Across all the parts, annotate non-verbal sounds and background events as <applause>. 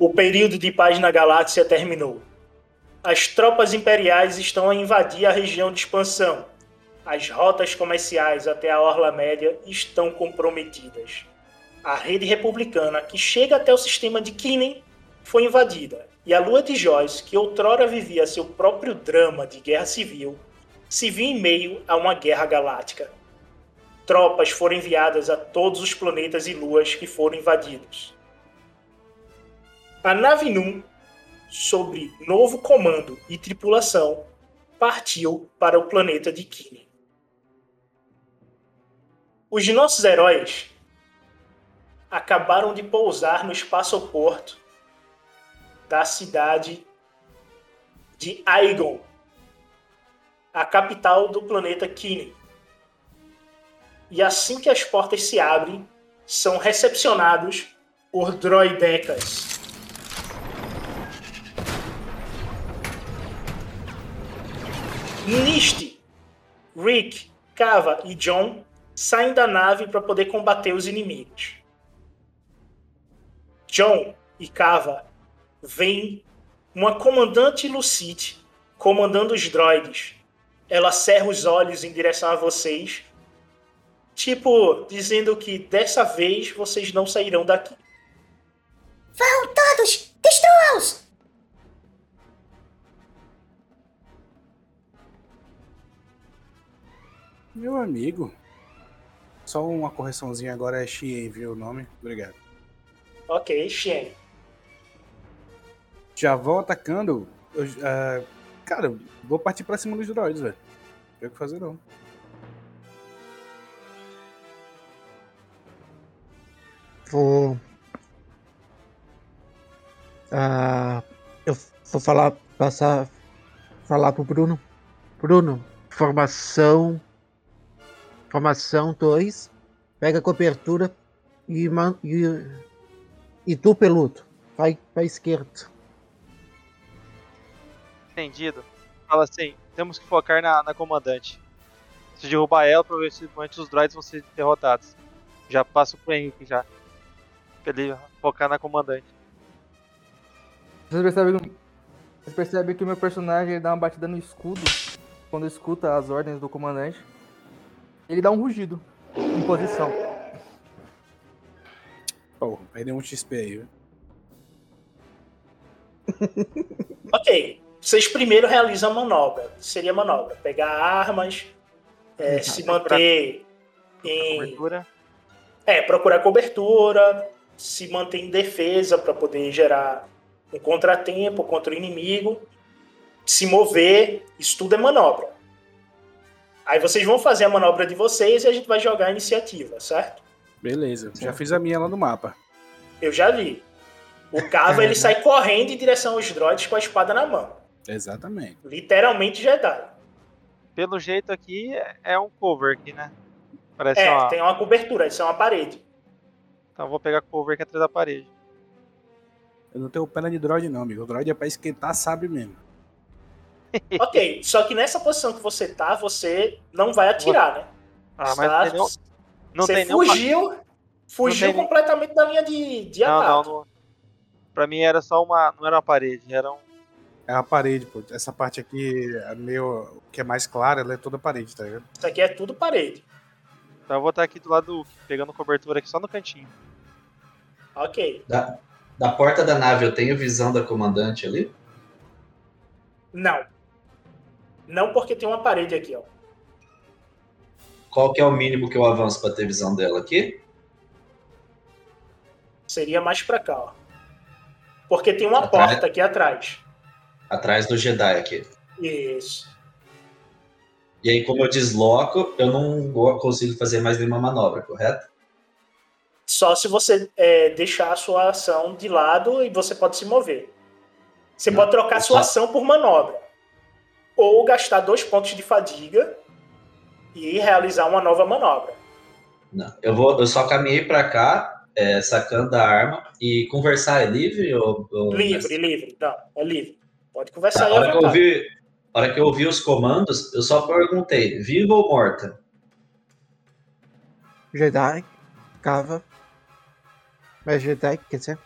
O período de paz na galáxia terminou. As tropas imperiais estão a invadir a região de expansão as rotas comerciais até a Orla Média estão comprometidas. A rede republicana que chega até o sistema de Kinen foi invadida, e a Lua de Joyce, que outrora vivia seu próprio drama de guerra civil, se viu em meio a uma guerra galáctica. Tropas foram enviadas a todos os planetas e luas que foram invadidos. A nave Num, sob novo comando e tripulação, partiu para o planeta de Kinen. Os nossos heróis acabaram de pousar no espaçoporto da cidade de Aigon, a capital do planeta Kine. E assim que as portas se abrem, são recepcionados por droidecas. Niste, Rick, Kava e John saem da nave para poder combater os inimigos. John e Kava veem uma comandante Lucite comandando os droids. Ela cerra os olhos em direção a vocês, tipo, dizendo que dessa vez vocês não sairão daqui. Vão todos! Destruam-os! Meu amigo, só uma correçãozinha agora é Xien, viu o nome? Obrigado. Ok, Xien. Já vão atacando. Eu, uh, cara, vou partir pra cima dos droids, velho. Não tem o que fazer não. Vou. Uh, eu vou falar, passar, falar pro Bruno. Bruno, formação Formação 2. Pega a cobertura e, e, e tu, peludo. Vai pra esquerda. Entendido. Fala assim. temos que focar na, na comandante. Se derrubar ela, provavelmente os droids vão ser derrotados. Já passo pro Henrique já. Pra ele focar na comandante. Vocês percebem, que- vocês percebem que o meu personagem dá uma batida no escudo quando escuta as ordens do comandante. Ele dá um rugido em posição. Pô, perdeu um XP aí, viu? <laughs> Ok. Vocês primeiro realizam a manobra. Seria a manobra. Pegar armas, é, se manter em. Cobertura. É, procurar cobertura, se manter em defesa para poder gerar um contratempo contra o inimigo, se mover, isso tudo é manobra. Aí vocês vão fazer a manobra de vocês e a gente vai jogar a iniciativa, certo? Beleza, já fiz a minha lá no mapa. Eu já vi. O Cava ele sai correndo em direção aos droids com a espada na mão. Exatamente. Literalmente Jedi. Pelo jeito aqui é- é um cover aqui, né? Parece É, uma. tem uma cobertura, isso é uma parede. Então eu vou pegar cover aqui atrás da parede. Eu não tenho pena de droid não, amigo. O droid é pra esquentar sabe mesmo. <laughs> ok, só que nessa posição que você tá, você não vai atirar, né? Ah, mas Tá- não. Não você tem nenhum. fugiu, fugiu tem completamente da linha de, de Não, ataque. não, não. Pra mim era só uma. Não era uma parede, era um. É a parede, pô. Essa parte aqui é meio. que é mais clara, ela é toda parede, tá ligado? Isso aqui é tudo parede. Então eu vou estar aqui do lado do pegando cobertura aqui só no cantinho. Ok. Da, da porta da nave eu tenho visão da comandante ali? Não. Não porque tem uma parede aqui, ó. Qual que é o mínimo que eu avanço pra ter visão dela aqui? Seria mais pra cá, ó. Porque tem uma Atrás. porta aqui atrás. Atrás do Jedi aqui. Isso. E aí, como eu desloco, eu não go- consigo fazer mais nenhuma manobra, correto? Só se você é, deixar a sua ação de lado e você pode se mover. Você pode trocar a sua ação por manobra. Ou gastar dois pontos de fadiga e realizar uma nova manobra. Não. Eu, vou, eu só caminhei pra cá, é, sacando a arma, e conversar é livre? Ou, ou- Livre, livre. Não, é livre. Pode Tá, conversar a, aí hora que eu ouvi, hora que eu ouvi os comandos, eu só perguntei, viva ou morta? Jedi, Cava. Mas Jedi, quer dizer?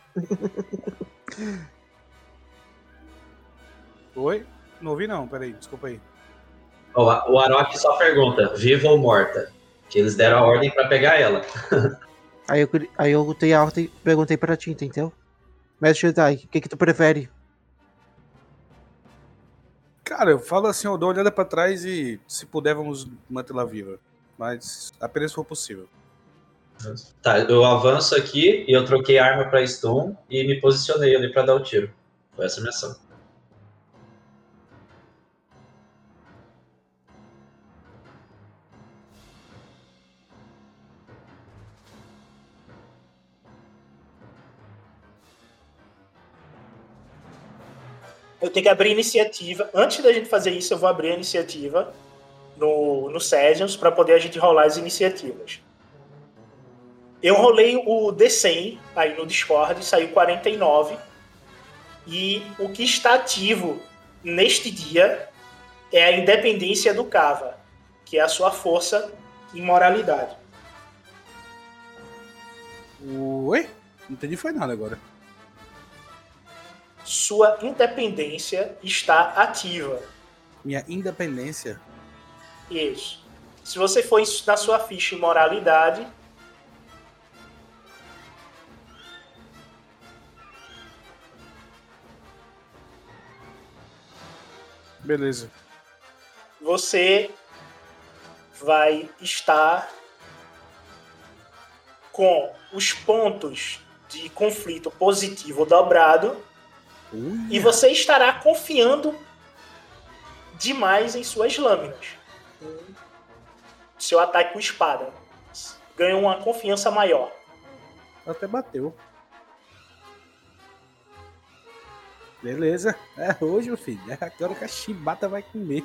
Oi? Não ouvi não, peraí, desculpa aí. O Arok só pergunta, viva ou morta? Que eles deram a ordem pra pegar ela. <laughs> Aí eu, aí eu dei a ordem e perguntei pra ti, entendeu? Mestre Jedi, o que que tu prefere? Cara, eu falo assim, eu dou uma olhada pra trás e se puder vamos mantê-la viva. Mas apenas se for possível. Tá, eu avanço aqui e eu troquei a arma pra stun e me posicionei ali pra dar o tiro. Foi essa a minha ação. Eu tenho que abrir iniciativa. Antes da gente fazer isso, eu vou abrir a iniciativa no, no Sessions para poder a gente rolar as iniciativas. Eu rolei o D100 aí no Discord, saiu 49. E o que está ativo neste dia é a independência do Cava, que é a sua força e moralidade. Oi? Não entendi foi nada agora. Sua independência está ativa. Minha independência. Isso. Se você for na sua ficha em moralidade, Beleza. você vai estar com os pontos de conflito positivo dobrado e você estará confiando demais em suas lâminas. Seu ataque com espada ganha uma confiança maior. Até bateu. Beleza. É hoje, meu filho. É agora que a chibata vai comer.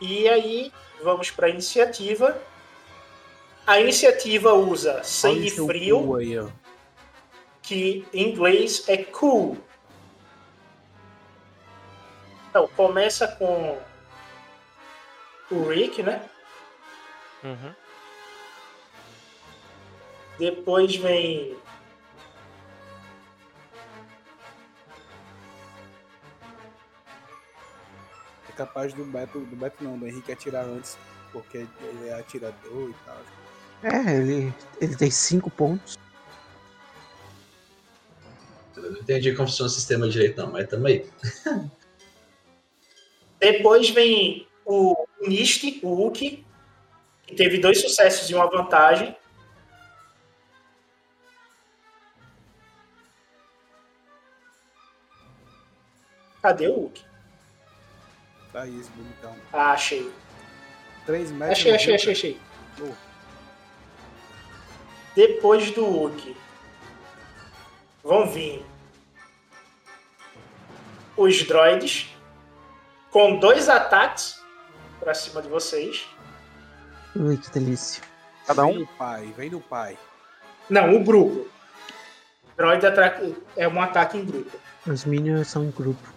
E aí, vamos para a iniciativa. A iniciativa usa sangue frio, Aí. Que em inglês é cool. Então, começa com o Rick, né? Uhum. Depois vem É capaz do Beto, do Beto não, do Henrique atirar antes, porque ele é atirador e tal. É, ele, ele tem cinco pontos. Eu não entendi como funciona o sistema direito, não, mas tamo aí. <laughs> Depois vem o Nist, o Hulk, que teve dois sucessos e uma vantagem. Cadê o Hulk? Tá aí, esse bonitão. Ah, achei. 3 metros. Achei, achei, achei, achei. Oh. Depois do Hulk, vão vir os droids com dois ataques pra cima de vocês. Ui, que delícia. Cada Vem um? do pai, vem do pai. Não, o grupo. Droid é um ataque em grupo. Os minions são em grupo.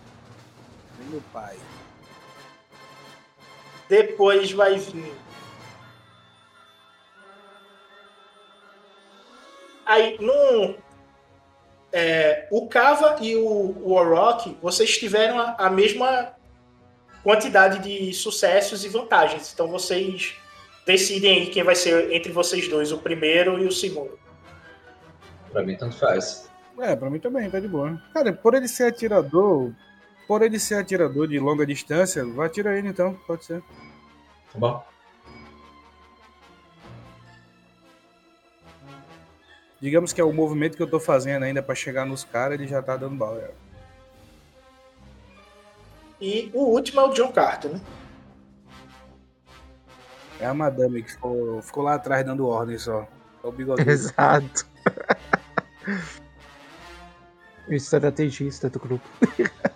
Vem do pai. Depois vai vir. Aí, no. É, o Kava e o, Orok, vocês tiveram a, a mesma quantidade de sucessos e vantagens. Então vocês decidem aí quem vai ser entre vocês dois, o primeiro e o segundo. Pra mim, tanto faz. É, pra mim também, tá de boa. Cara, por ele ser atirador, por ele ser atirador de longa distância, vai atirar ele então, pode ser. Tá bom? Digamos que é o movimento que eu tô fazendo ainda pra chegar nos caras, ele já tá dando bala. já. E o último é o John Carter, né? É a madame que ficou, ficou lá atrás dando ordem só. É o <laughs> bigode. Exato. <laughs> o estrategista do grupo. <laughs>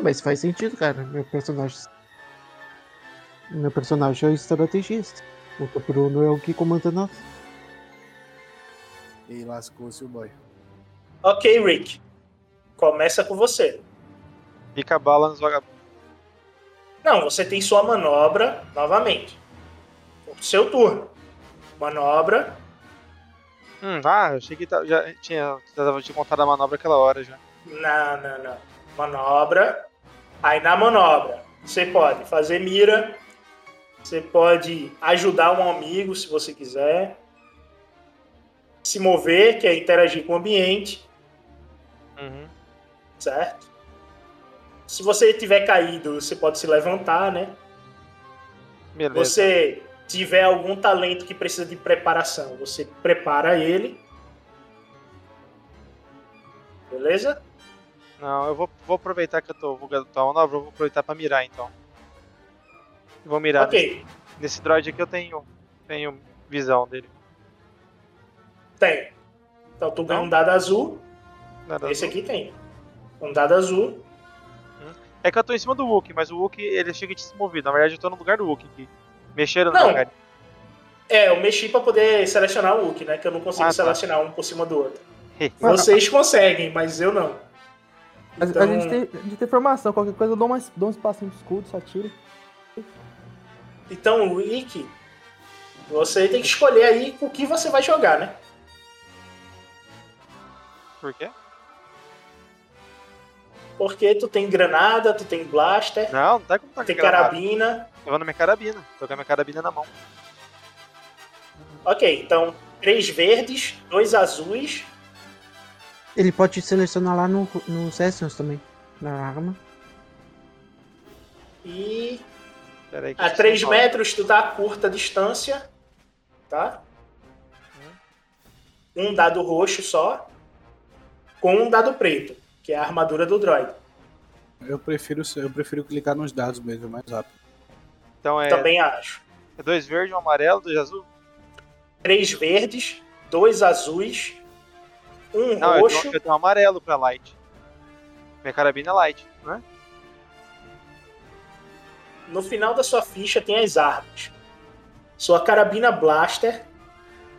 Ah, mas faz sentido, cara. Meu personagem. Meu personagem é o estrategista. O Bruno é o que comanda nós. E lascou-se o boy. Ok, Rick. Começa com você. Pica a bala nos vagabundos. Não, você tem sua manobra novamente. Seu turno. Manobra. Hum, ah, eu achei que tá- já tinha, já tava de contar a manobra aquela hora já. Não, não, não. Manobra. Aí na manobra, você pode fazer mira. Você pode ajudar um amigo se você quiser. Se mover, que é interagir com o ambiente, Uhum. certo? Se você tiver caído, você pode se levantar, né? Beleza. Você tiver algum talento que precisa de preparação, você prepara ele. Beleza? Não, eu vou, vou aproveitar que eu tô uma manobra, eu vou aproveitar pra mirar então. Vou mirar Ok. nesse, nesse droid aqui eu tenho, tenho visão dele. Tem. Então tu ganha um dado azul. Nada Esse azul. aqui tem. Um dado azul. É que eu tô em cima do Wookie, mas o Wookie ele chega de se mover. Na verdade eu tô no lugar do Wookie aqui. Mexeram no lugar. É, eu mexi pra poder selecionar o Hulk, né? Que eu não consigo Ah, tá. selecionar um por cima do outro. <laughs> Vocês conseguem, mas eu não. A, a Então- gente tem, a gente tem informação, qualquer coisa eu dou, mais, dou um espacinho de escudo, só tiro. Então, Rick, você tem que escolher aí com o que você vai jogar, né? Por quê? Porque tu tem granada, tu tem blaster, Não, não tá com tá tem granada. carabina. Eu vou na minha carabina. Tô com a minha carabina na mão. Ok, então, três verdes, dois azuis. Ele pode selecionar lá no, no Sessions também. Na arma. E a eu 3 preciso metros tu tá a curta distância. Tá? Um dado roxo só. Com um dado preto, que é a armadura do droid. Eu prefiro, eu prefiro clicar nos dados mesmo, é mais rápido. Então é, Também acho. é dois verdes, um amarelo, dois azul. Três verdes, dois azuis, um Não, eu roxo. tenho, eu tenho um amarelo pra light. Minha carabina é light, né? No final da sua ficha tem as armas. Sua carabina blaster,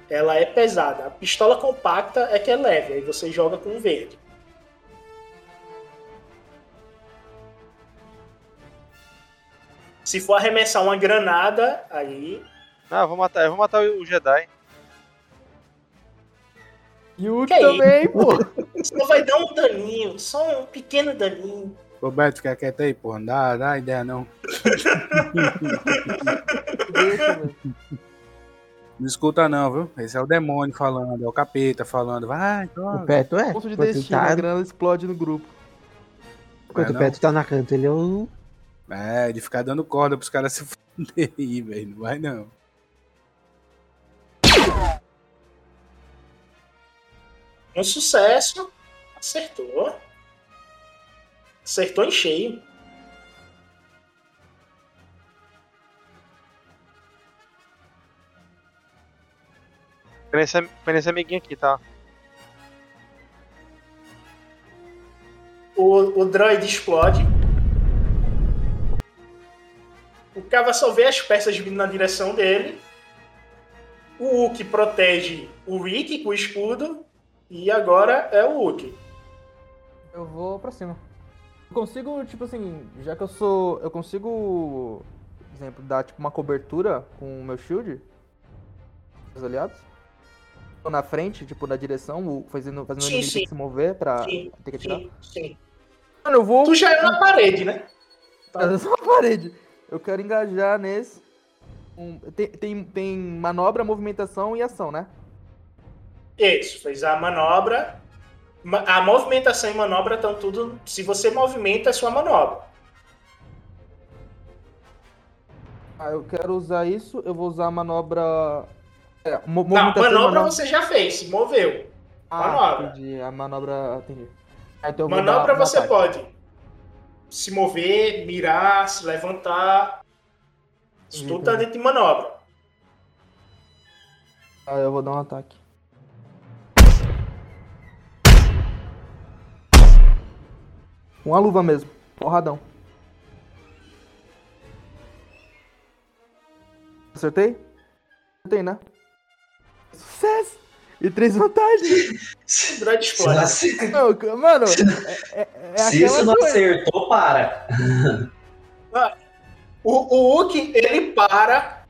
ela é pesada. A pistola compacta é que é leve, aí você joga com verde. Se for arremessar uma granada, aí Não, eu vou matar, eu vou matar o Jedi. E o Que aí? também, pô. <laughs> só vai dar um daninho, só um pequeno daninho. Roberto, fica quieto aí, porra. Não dá, dá ideia não. Deixa, <laughs> velho. Não escuta não, viu? Esse é o demônio falando, é o capeta falando. Vai, O joga. Peto é. Ponto de destino, a tá, grana explode no grupo. enquanto É, o? Peto tá na canta, ele é o. É, de ficar dando corda pros caras se <laughs> fuder aí, velho. Não vai não. Um sucesso. Acertou. Acertou em cheio. Foi nesse, foi nesse amiguinho aqui, tá? O, o droid explode. O Kava só vê as peças vindo na direção dele. O Hulk protege o Rick com o escudo. E agora é o Hulk. Eu vou pra cima. Eu consigo, tipo assim, já que eu sou. Eu consigo, por exemplo, dar tipo uma cobertura com o meu shield? Os aliados? Tô na frente, tipo, na direção, o- fazendo, fazendo o Sim, inimigo ter sim. que se mover pra Sim, ter que atirar. Sim, sim. Mano, eu vou. Tu já é na parede, né? <laughs> Eu sou uma parede. Eu quero engajar nesse. Um- tem, tem, tem manobra, movimentação e ação, né? Isso, fez a manobra. Ma- A movimentação e manobra estão tudo. Se você movimenta, é sua manobra. Ah, eu quero usar isso, eu vou usar a manobra. É, mo Não, e manobra você já fez, se moveu. Ah, manobra. entendi. A manobra. Entendi. Ah, então Manobra você ataque. pode se mover, mirar, se levantar. Isso tudo tá dentro de manobra. Ah, eu vou dar um ataque. Com a luva mesmo. Porradão. Acertei? Acertei, né? Sucesso! E três vantagens. <laughs> Droid explode. Não, mano, é, é, é Se isso não coisa. acertou, para. Ah, O, o Hulk, ele para,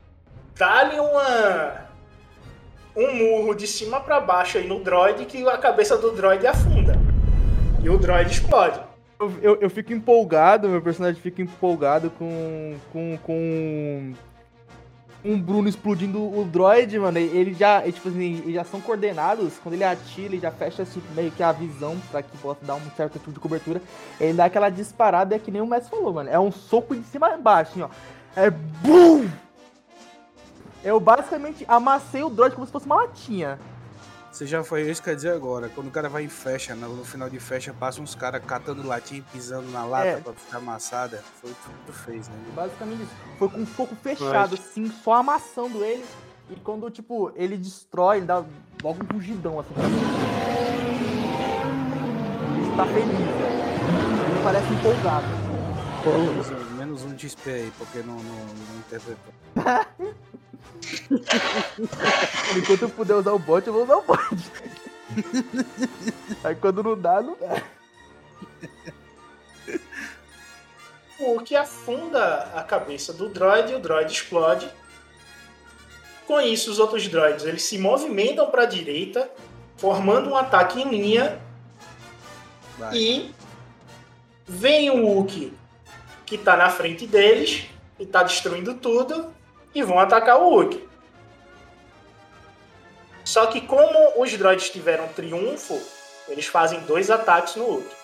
dá-lhe uma. Um murro de cima pra baixo aí no droid que a cabeça do droid afunda. E o droid explode. Eu, eu, eu fico empolgado, meu personagem fica empolgado com. com. com. Um Bruno explodindo o droid, mano. Ele já, e, tipo assim, eles já são coordenados. Quando ele atira, ele já fecha assim, meio que a visão pra que possa dar um certo tipo de cobertura. Ele dá aquela disparada, é que nem o Messi falou, mano. É um soco de cima a baixo, assim, ó. É BUM! Eu basicamente amassei o droid como se fosse uma latinha. Você já foi isso que eu ia dizer agora. Quando o cara vai em fecha, no, no final de fecha, passa uns caras catando latinha e pisando na lata É. pra ficar amassada. Foi o que tu fez, né? Basicamente isso. Foi com um soco fechado, assim, só amassando ele. E quando, tipo, ele destrói, ele dá logo um rugidão, assim. Ele está feliz, velho. Ele parece empolgado. Menos, um- menos um de XP aí, porque não, não, não interpretou. <laughs> Enquanto eu puder usar o bot, eu vou usar o bot. Aí quando não dá, não dá. O Hulk afunda a cabeça do droid e o droid explode. Com isso, os outros droids eles se movimentam para a direita, formando um ataque em linha. Vai. E vem o Hulk que tá na frente deles e tá destruindo tudo e vão atacar o Hulk. Só que como os droids tiveram triunfo, eles fazem dois ataques no Hulk.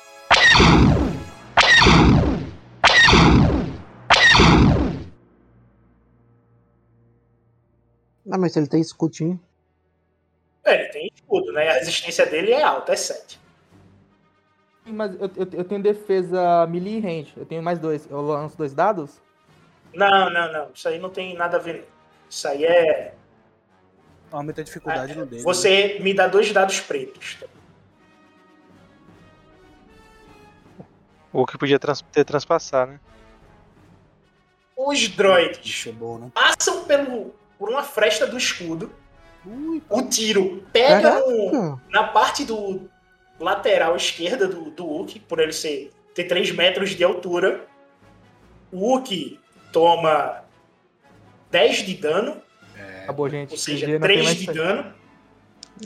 Ah, mas ele tem escutinho. É, ele tem escudo, né? A resistência dele é alta, é 7. Mas eu, eu, eu tenho defesa melee e range. Eu tenho mais dois. Eu lanço dois dados? Não, não, não. Isso aí não tem nada a ver. Isso aí é. Aumenta a dificuldade no dele. né? Você me dá dois dados pretos. O que podia trans- ter transpassar, né? Os droids Isso é bom, né? passam pelo, por uma fresta do escudo. O tiro pega no- na parte do lateral esquerda do, do Hulk, por ele ser, ter 3 metros de altura. O Hulk toma 10 de dano, Acabou, gente. ou seja, GG não tem 3 mais de dano.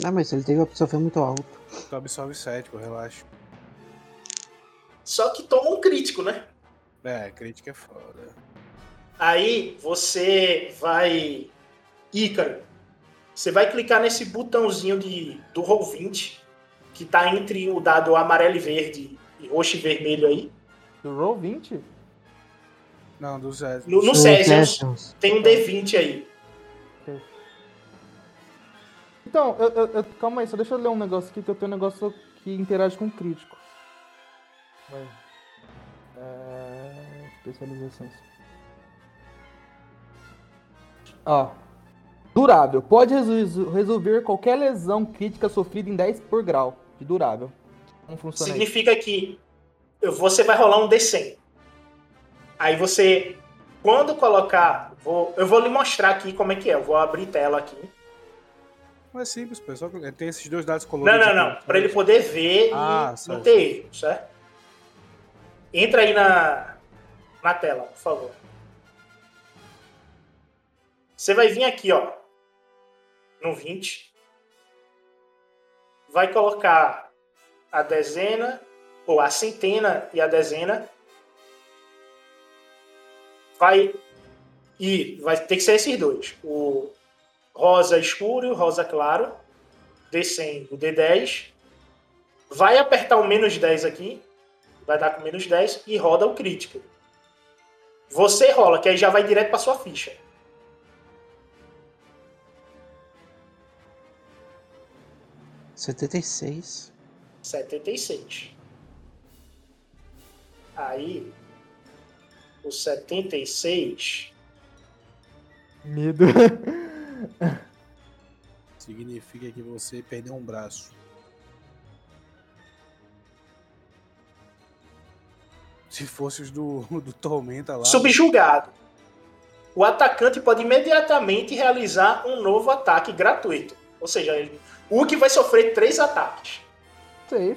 Não, mas ele teve a absorver muito alto. Tu absorve 7, pô, relaxa. Só que toma um crítico, né? É, crítica é foda. Aí você vai. Ícaro, você vai clicar nesse botãozinho de, do Roll20, que tá entre o dado amarelo e verde e roxo e vermelho aí. Do Roll 20? Não, do Zé. No, no Cesium. tem um D20 aí. Então, eu, eu- eu- calma aí, só deixa eu ler um negócio aqui, que eu tenho um negócio que interage com crítico. Vai. É... Especializações. Ó. Durável. Pode resolver qualquer lesão crítica sofrida em 10 por grau de durável. Como funciona isso? Significa que você vai rolar um D100. Aí você, quando colocar. vou- eu vou lhe mostrar aqui como é que é. Eu vou abrir tela aqui. Mas é simples, pessoal. Tem esses dois dados Não, coloridos. não, não. Para ele poder ver Ah, e não ter erro, certo? Entra aí na, na tela, por favor. Você vai vir aqui, ó. No 20. Vai colocar a dezena, ou a centena e a dezena. Vai. E vai ter que ser esses dois. O rosa escuro e o rosa claro. D100 o D10. Vai apertar o menos 10 aqui. Vai dar com menos 10 e roda o crítico. Você rola, que aí já vai direto para sua ficha. Setenta e seis. 76. Aí, o 76 Medo. <laughs> Significa que você perdeu um braço. Se fosse os do, <laughs> do Tormenta lá. subjugado. O atacante pode imediatamente realizar um novo ataque gratuito. Ou seja, ele- o Hulk vai sofrer três ataques. Safe.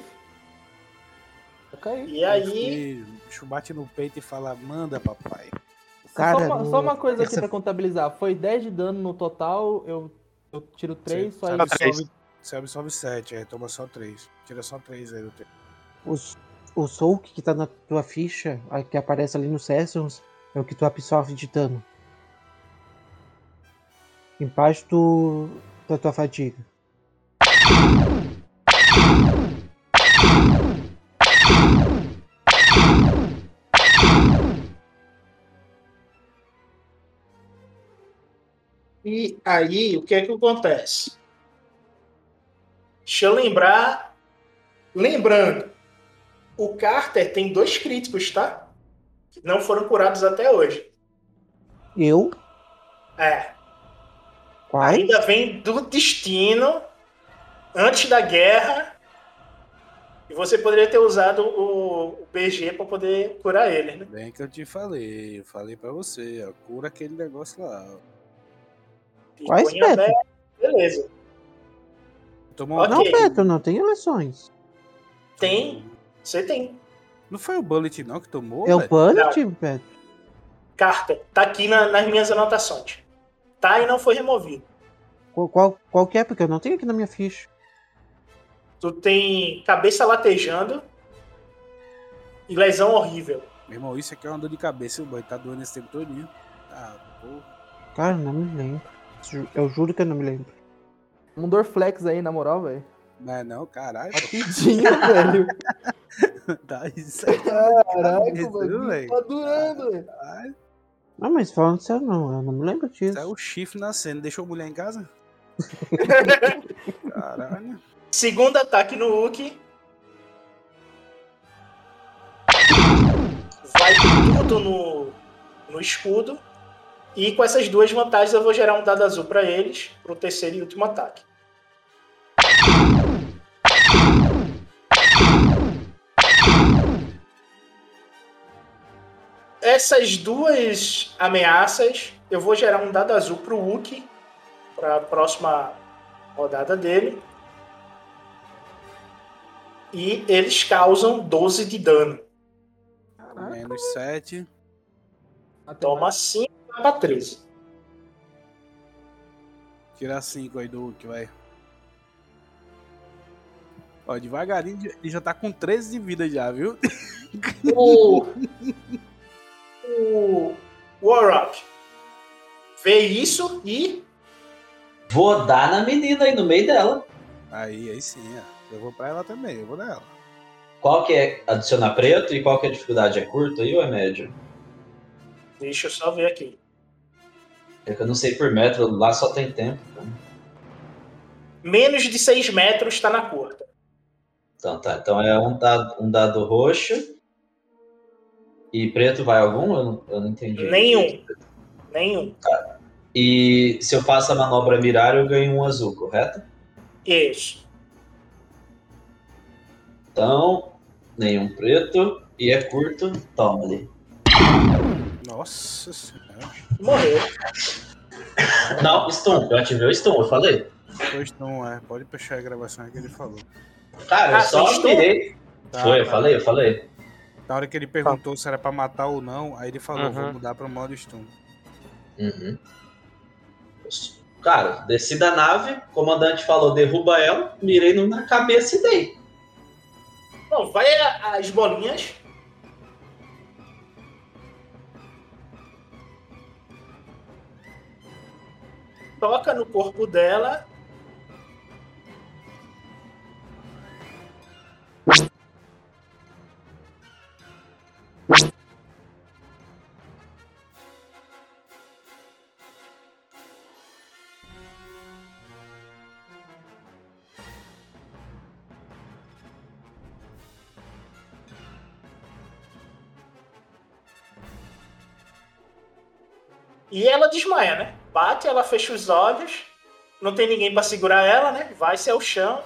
Cair. E aí, bicho bate no peito e fala: manda, papai. Cara, só, uma, no- só uma coisa aqui essa- pra contabilizar. Foi 10 de dano no total, eu, eu tiro 3, Você- só isso. absorve, você absorve 7, aí toma só 3. Tira só 3 aí do teu. Os, o Soul que tá na tua ficha, a que aparece ali no Sessions, é o que tu absorve de dano. Embaixo do, da tua fadiga. E aí, o que é que acontece? Deixa eu lembrar. Lembrando, o Carter tem dois críticos, tá? Que não foram curados até hoje. Eu? É. Quais? Ainda vem do destino antes da guerra. E você poderia ter usado o, BG para poder curar ele, né? Bem que eu te falei, eu falei pra você, ó, cura aquele negócio lá. Quais, até- Beto? Beleza. Tomou Ok. Não, Beto, não tem eleições. Tem. Você tem. Não foi o Bullet não que tomou? É o? Bullet, Beto? Carta. Tá aqui na- nas minhas anotações. Tá e não foi removido. Qual, qual, qual que é? Porque eu não tenho aqui na minha ficha. Tu tem cabeça latejando e lesão horrível. Meu irmão, isso aqui é uma dor de cabeça, o boy tá doendo esse tempo todinho. Ah, porra. Cara, não me lembro. Eu juro que eu não me lembro. Um Dorflex aí, na moral, velho. Não é não, caralho. Rapidinho, <laughs> velho. Tá isso aí. Caraca, velho. tá durando, velho. Não, mas falando sério, não. Eu não me lembro disso. Isso é o chifre nascendo. Deixou mulher em casa? <laughs> Caralho. Segundo ataque no Hulk. Vai tudo no, no escudo. E com essas duas vantagens eu vou gerar um dado azul para eles, pro terceiro e último ataque. Essas duas ameaças eu vou gerar um dado azul pro Wookie para a próxima rodada dele. E eles causam 12 de dano. Menos 7. Toma 5 para 13. Tirar 5 aí do Hulk, vai. Ó, devagarinho ele já tá com 13 de vida já, viu? O, <laughs> o Warrock vê isso e Vou dar na menina aí no meio dela. Aí, aí sim, ó. Eu vou pra ela também, eu vou nela. Qual que é adicionar preto e qual que é a dificuldade? É curto aí ou é médio? deixa eu só ver aqui. É que eu não sei por metro, lá só tem tempo. Então, Menos de 6 metros está na curta. então tá. Então é um dado, um dado roxo. E preto vai algum? Eu não, eu não entendi. Nenhum. Nenhum. E se eu faço a manobra mirar, eu ganho um azul, correto? Isso. Então, nenhum preto. E é curto, toma ali. Nossa senhora. Morreu. Não, stun. Eu ativei o stun, eu falei. Pois não, é. Pode puxar a gravação que ele falou. Cara, eu Ah, só foi stun? mirei. Tá, Foi, eu tá. falei, eu falei. Na hora que ele perguntou se era pra matar ou não, aí ele falou, Uhum. vou mudar pro modo stun. Uhum. Cara, desci da nave, o comandante falou, derruba ela, mirei no- na cabeça e dei. Bom, vai as bolinhas. Toca no corpo dela. E ela desmaia, né? Bate, ela fecha os olhos. Não tem ninguém pra segurar ela, né? Vai-se ao chão.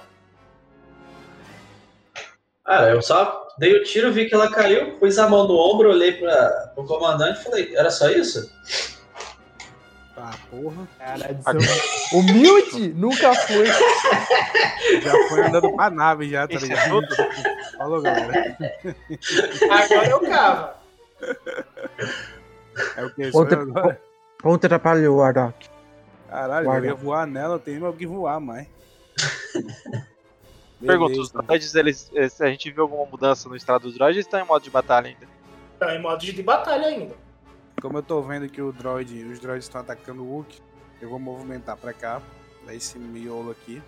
Cara, eu só dei o tiro, vi que ela caiu, pus a mão no ombro, olhei para o comandante e falei, era só isso? Tá, porra. <laughs> Seu... humilde? Nunca fui. <laughs> Já foi andando pra nave já, tá Isso é ligado? Falou, galera. Agora eu cavo. É o que? Contra, agora? Contra atrapalhou o Arok. Caralho, Guarda. eu ia voar nela, eu tenho o que voar mais. <laughs> Pergunta, os droids, eles, eles- a gente viu alguma mudança no estado dos droids ou estão em modo de batalha ainda? Tá em modos de batalha ainda. Como eu tô vendo que o droid, os droids estão atacando o Hulk, eu vou movimentar pra cá, pra esse miolo aqui.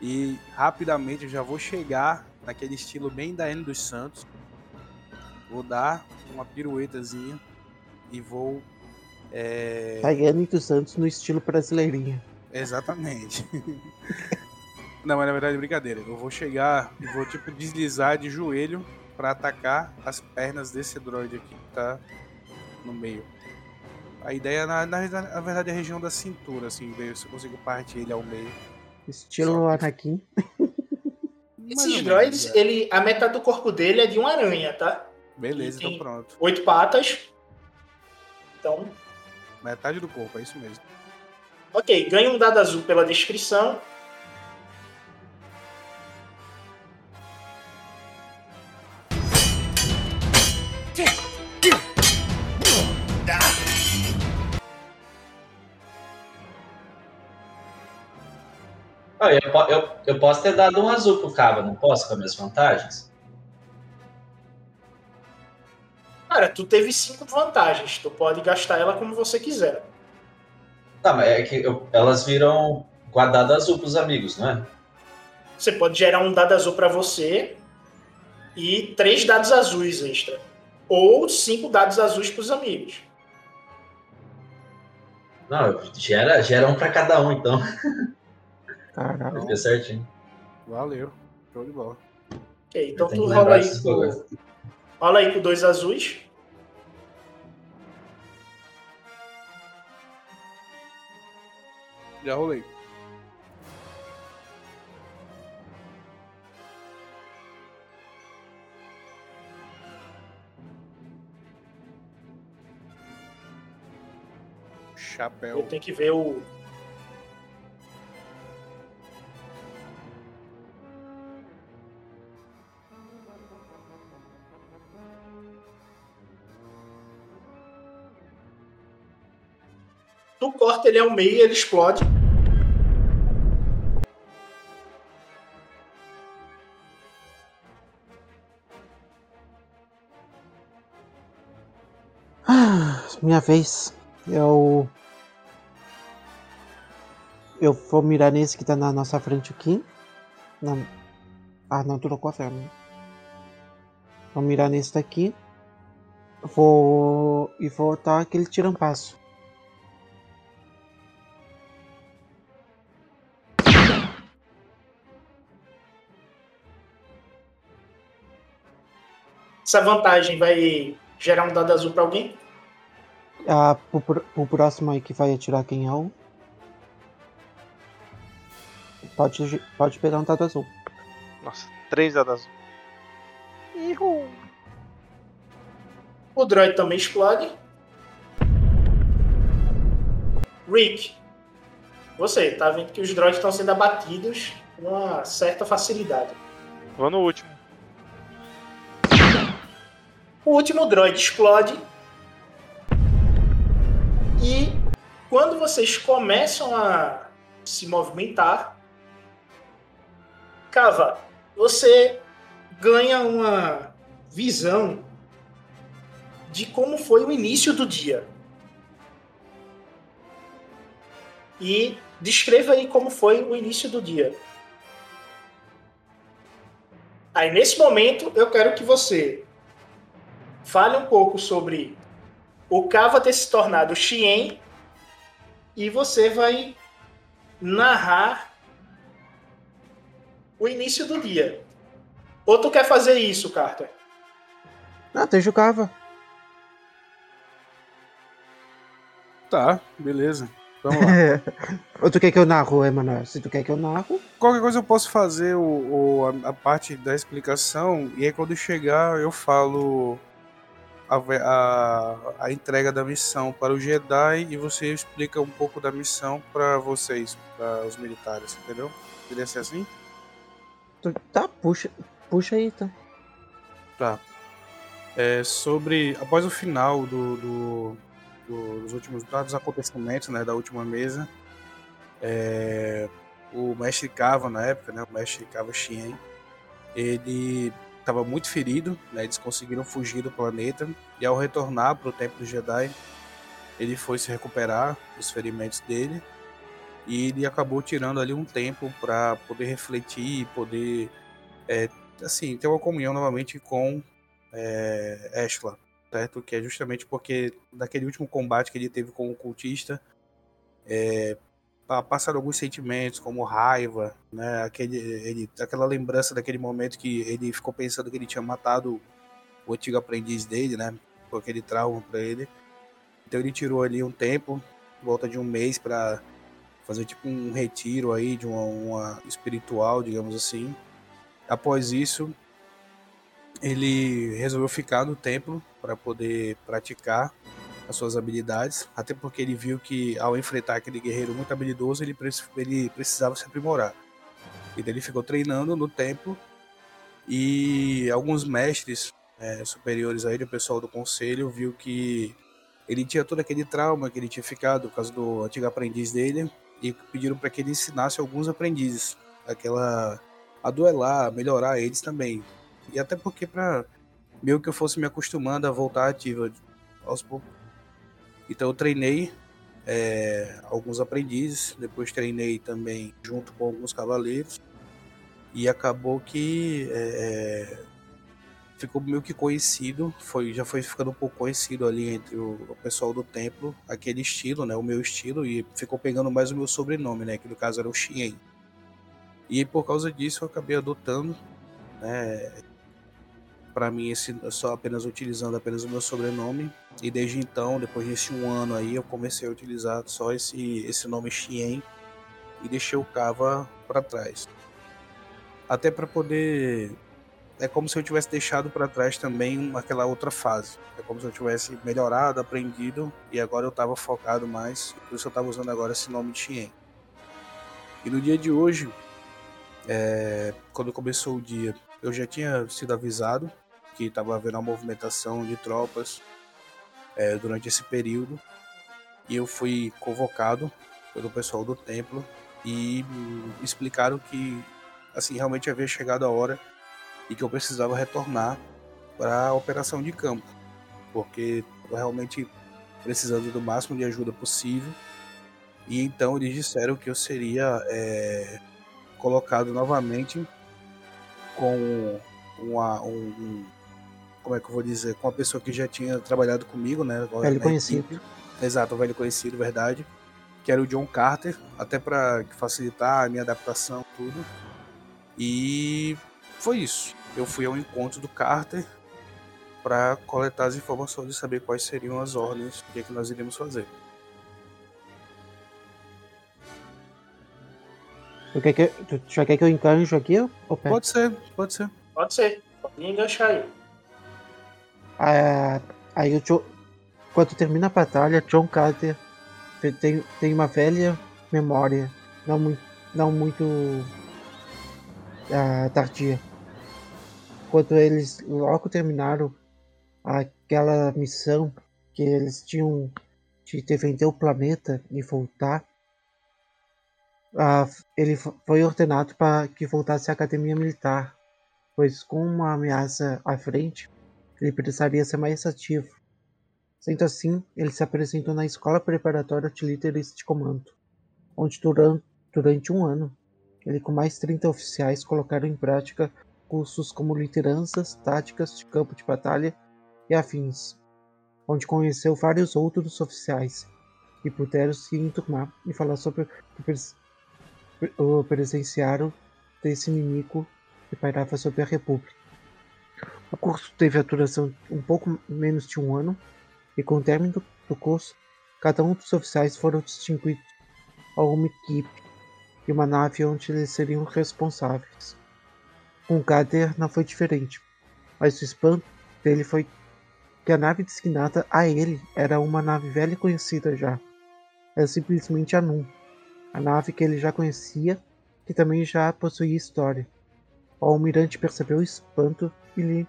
E rapidamente eu já vou chegar naquele estilo bem da N dos Santos. Vou dar uma piruetazinha e vou. É... Tayane dos Santos no estilo brasileirinho. Exatamente. <laughs> Não, mas na verdade é brincadeira. Eu vou chegar e vou tipo deslizar de joelho pra atacar as pernas desse droid aqui que tá no meio. A ideia, na, na, na verdade, é a região da cintura, assim, ver se eu consigo partir ele ao meio. Estilo Anakin. Mais Esses droids, é. ele, a metade do corpo dele é de uma aranha, tá? Beleza, então pronto. Oito patas. Então, Metade do corpo, é isso mesmo. ok. Ganha um dado azul pela descrição. Ah, eu, eu, eu posso ter dado um azul pro Cava, não posso, com as minhas vantagens? Cara, tu teve cinco vantagens. Tu pode gastar ela como você quiser. Tá, mas é que eu- elas viram guardado azul pros amigos, não é? Você pode gerar um dado azul pra você e três dados azuis extra. Ou cinco dados azuis pros amigos. Não, gera, gera um pra cada um, então. Caralho. Fica certinho. Valeu. Show de bola. Ok, então tu rola aí, com. Rola aí com dois azuis. Já rolei. Chapéu. Eu tenho que ver o. Tu corta ele ao meio ele explode. Ah, minha vez. Eu. Eu vou mirar nesse que tá na nossa frente aqui. Não. Ah, não, trocou a ferma. Vou mirar nesse daqui. Vou. E vou dar aquele tirampasso. Essa vantagem vai gerar um dado azul pra alguém? Ah, pro, próximo aí que vai atirar quem é o. Pode, pode pegar um dado azul. Nossa, três dados azul. O droid também explode. Rick, você tá vendo que os droids estão sendo abatidos com uma certa facilidade. Vou no último. O último droid explode. E quando vocês começam a se movimentar, Cava, você ganha uma visão de como foi o início do dia. E descreva aí como foi o início do dia. Aí nesse momento eu quero que você fale um pouco sobre o Kava ter se tornado Xien e você vai narrar o início do dia. Ou tu quer fazer isso, Carter? Ah, deixa o Cava. Tá, beleza. Vamos lá. Ou <laughs> tu quer que eu narro, Emanuel? Se tu quer que eu narro. Qualquer coisa eu posso fazer o, o- a, a parte da explicação e aí quando chegar eu falo a, a, a entrega da missão para o Jedi e você explica um pouco da missão para vocês, para os militares, entendeu? Poderia ser assim? Tá, puxa, puxa aí, tá. Tá. É sobre. Após o final do, do- do- dos últimos dos acontecimentos, né? Da última mesa. é, o mestre Kava na época, né? O mestre Kava Xien, ele estava muito ferido, né? Eles conseguiram fugir do planeta e ao retornar para o Templo Jedi, ele foi se recuperar dos ferimentos dele e ele acabou tirando ali um tempo para poder refletir e poder é, assim ter uma comunhão novamente com é, Ashla, certo? Que é justamente porque naquele último combate que ele teve com o cultista é, passaram alguns sentimentos como raiva, né? Aquele, ele, aquela lembrança daquele momento que ele ficou pensando que ele tinha matado o antigo aprendiz dele, né? Com aquele trauma para ele. Então ele tirou ali um tempo, volta de um mês para fazer tipo um retiro aí de uma, uma espiritual, digamos assim. Após isso, ele resolveu ficar no templo para poder praticar as suas habilidades, até porque ele viu que ao enfrentar aquele guerreiro muito habilidoso, ele, ele precisava se aprimorar. Então ele ficou treinando no templo e alguns mestres eh, superiores a ele, o pessoal do conselho, viu que ele tinha todo aquele trauma que ele tinha ficado por causa do antigo aprendiz dele e pediram para que ele ensinasse alguns aprendizes aquela a duelar, a melhorar eles também. E até porque para meio que eu fosse me acostumando a voltar ativa aos poucos. Então eu treinei é, alguns aprendizes, depois treinei também junto com alguns cavaleiros e acabou que é, ficou meio que conhecido, foi, já foi ficando um pouco conhecido ali entre o, o pessoal do templo, aquele estilo, né, o meu estilo, e ficou pegando mais o meu sobrenome, né, que no caso era o Xien. E por causa disso eu acabei adotando, né, para mim esse só apenas utilizando apenas o meu sobrenome e desde então, depois desse um ano aí, eu comecei a utilizar só esse esse nome Xien e deixei o Kava para trás. Até para poder é como se eu tivesse deixado para trás também aquela outra fase. É como se eu tivesse melhorado, aprendido e agora eu estava focado mais. Por isso eu estava usando agora esse nome Xien. E no dia de hoje, é, quando começou o dia, eu já tinha sido avisado que estava havendo uma movimentação de tropas é, durante esse período e eu fui convocado pelo pessoal do templo e explicaram que assim realmente havia chegado a hora e que eu precisava retornar para a operação de campo, porque eu realmente precisando do máximo de ajuda possível. E então eles disseram que eu seria é, colocado novamente com uma, um, um, como é que eu vou dizer, com uma pessoa que já tinha trabalhado comigo, né? Velho conhecido. Equipe. Exato, um velho conhecido, verdade. Que era o John Carter, até para facilitar a minha adaptação, tudo. E foi isso. Eu fui ao encontro do Carter para coletar as informações e saber quais seriam as ordens, o que, é que nós iríamos fazer. Tu, quer que, tu já quer que eu engancho aqui? Ou pode ser, pode ser. Pode ser, pode enganchar aí. Aí o John, quando termina a batalha, John Carter tem, tem uma velha memória, não não muito uh, tardia. Quando eles logo terminaram aquela missão que eles tinham de defender o planeta e voltar, uh, ele foi ordenado para que voltasse à academia militar, pois com uma ameaça à frente, ele precisaria ser mais ativo. Sendo assim, ele se apresentou na Escola Preparatória de Líderes de Comando, onde durante, durante um ano ele com mais 30 oficiais colocaram em prática cursos como lideranças, táticas de campo de batalha e afins, onde conheceu vários outros oficiais que puderam se enturmar e falar sobre o presenciaram desse inimigo que pairava sobre a República. O curso teve a duração um pouco menos de um ano e com o término do curso, cada um dos oficiais foram distinguidos a uma equipe e uma nave onde eles seriam responsáveis. Com Gader não foi diferente, mas o espanto dele foi que a nave designada a ele era uma nave velha e conhecida já. Era simplesmente a Num, a nave que ele já conhecia, que também já possuía história. O almirante percebeu o espanto e lhe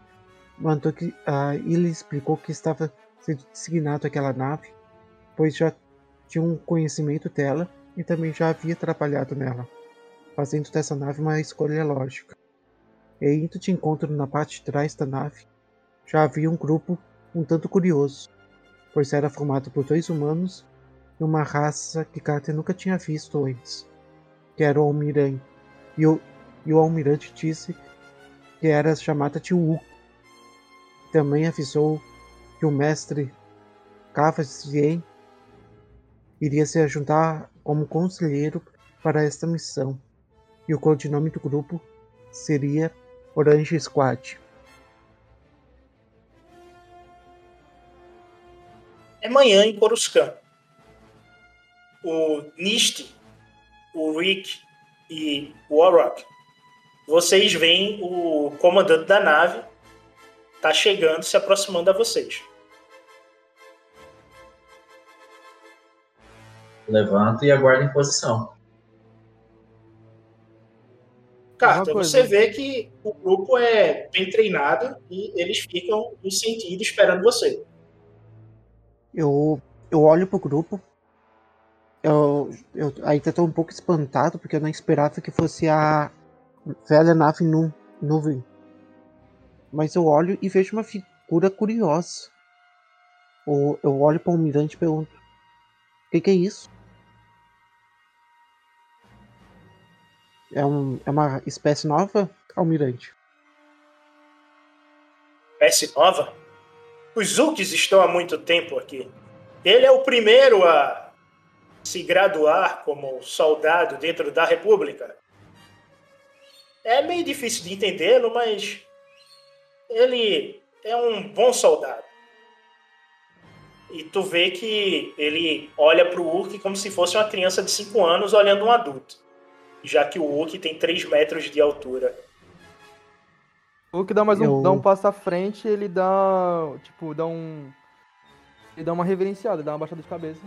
mandou que uh, e lhe explicou que estava sendo designado aquela nave, pois já tinha um conhecimento dela e também já havia trabalhado nela, fazendo dessa nave uma escolha lógica. E indo de encontro na parte de trás da nave, já havia um grupo um tanto curioso, pois era formado por dois humanos e uma raça que Carter nunca tinha visto antes, que era o Almirante. E o, e o Almirante disse que era chamada de Wu. Também avisou que o mestre Cavazien iria se juntar como conselheiro para esta missão, e o codinome do grupo seria Orange Squad. É manhã em Coruscant. O Nist, o Rick e o Warrock, vocês veem o comandante da nave tá chegando, se aproximando a vocês. Levanta e aguarda em posição. Carta, você vê que o grupo é bem treinado e eles ficam no sentido esperando você. Eu, eu olho pro grupo. Eu, eu ainda tô um pouco espantado porque eu não esperava que fosse a velha nave nu, nuvem. Mas eu olho e vejo uma figura curiosa. Eu olho para o almirante e pergunto: O que, que é isso? É, um, é uma espécie nova, Almirante? Espécie nova? Os Zulks estão há muito tempo aqui. Ele é o primeiro a se graduar como soldado dentro da República. É meio difícil de entendê-lo, mas ele é um bom soldado. E tu vê que ele olha para o Urk como se fosse uma criança de 5 anos olhando um adulto já que o Wookie tem 3 metros de altura. O Hulk dá mais um, Eu- dá um passo à frente ele dá. Tipo, dá um. Ele dá uma reverenciada, dá uma baixada de cabeça.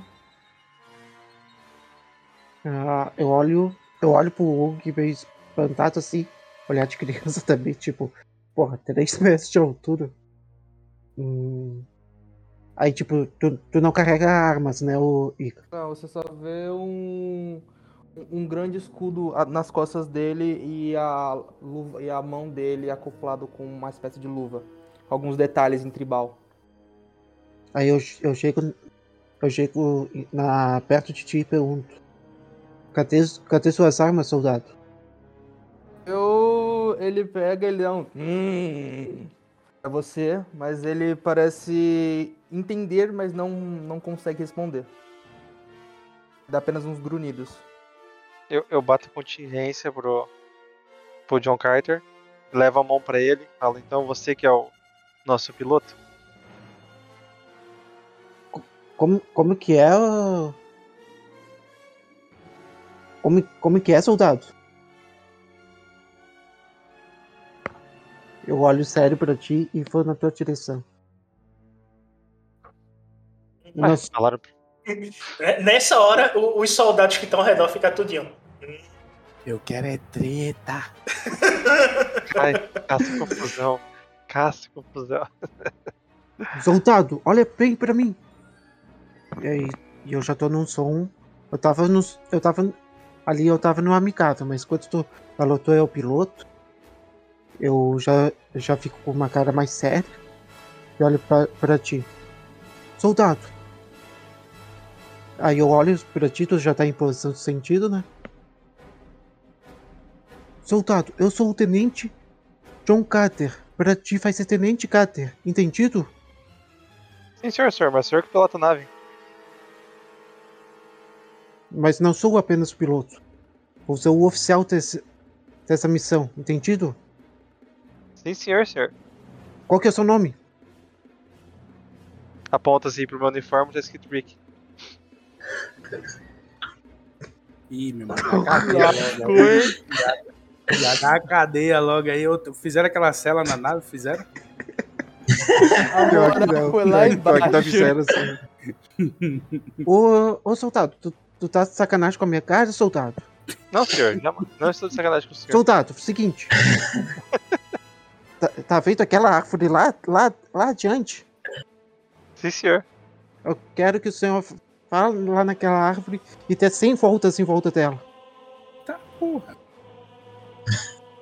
Ah, eu olho, eu olho pro Hulk meio espantado assim, olhar de criança <laughs> também, tipo, porra, 3 <laughs> metros de altura. Hum. Aí, tipo, tu, tu não carrega armas, né, o Ica? Não, você só vê um. Um grande escudo nas costas dele e a, luva, e a mão dele acoplado com uma espécie de luva. Alguns detalhes em tribal. Aí eu, eu chego, eu chego na, perto de ti e pergunto, cadê, cadê suas armas, soldado? Eu. Ele pega, ele dá um. Hum, pra você, mas ele parece entender, mas não, não consegue responder. Dá apenas uns grunhidos. Eu, eu bato contingência pro, pro John Carter, levo a mão pra ele, falo, então você que é o nosso piloto? Como, como que é, como, como que é, soldado? Eu olho sério pra ti e vou na tua direção. Ah, Nós- falaram. É, Nessa hora, o- os soldados que estão ao redor ficam tudinho. Eu quero é treta. <laughs> Ai, caça confusão. Caça confusão. Soldado, olha bem pra mim. E aí, eu já tô num som. Eu tava no. Eu tava. Ali eu tava no amigável, mas quando tu falou tu é o piloto, eu já, já fico com uma cara mais séria e olho pra, pra ti. Soldado. Aí eu olho pra ti, tu já tá em posição de sentido, né? Soldado, eu sou o tenente John Carter. Pra ti vai ser tenente Carter, entendido? Sim, senhor, senhor, mas o senhor que pilota a nave. Mas não sou apenas piloto. Vou ser o oficial desse, dessa missão, entendido? Sim, senhor, senhor. Qual que é o seu nome? Aponta assim pro meu uniforme, tá escrito Rick. Ih, meu irmão, <laughs> dá cadeia. Já dá a cadeia logo aí. Fizeram aquela cela na nave? Fizeram? Pior que não. Foi lá Pior que tá embaixo. fizeram assim. <laughs> ô, ô, soldado, tu, tu tá de sacanagem com a minha cara, soldado? Não, senhor, não, não estou de sacanagem com o senhor. Soldado, seguinte. <laughs> tá, tá vendo aquela árvore lá, lá, lá adiante? Sim, senhor. Eu quero que o senhor vá lá naquela árvore e dê 100 voltas em volta dela. Tá, porra.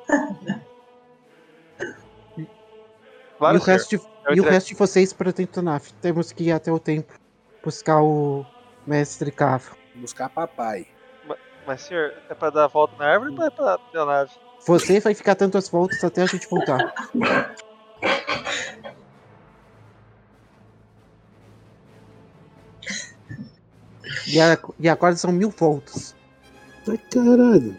<laughs> Claro, e o, resto de, e o resto de vocês para dentro da nave. Temos que ir até o templo buscar o mestre Cava. Buscar papai. Mas, senhor, é pra dar a volta na árvore ou é pra dar a nave? Você vai ficar tantas voltas até a gente voltar. E, a- e agora são mil voltas. Ai, caralho.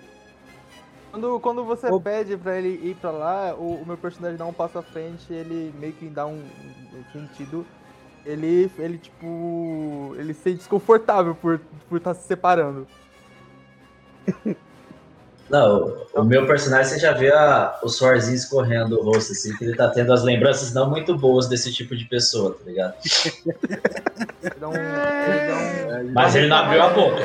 Quando, quando você pede pra ele ir pra lá, o, o meu personagem dá um passo à frente, ele meio que dá um, um sentido. Ele, ele, tipo. Ele se sente desconfortável por estar por tá se separando. <laughs> Não, o meu personagem você já vê a, o suorzinho escorrendo o rosto, assim, que ele tá tendo as lembranças não muito boas desse tipo de pessoa, tá ligado? Um. Um Mas ele não abriu a boca.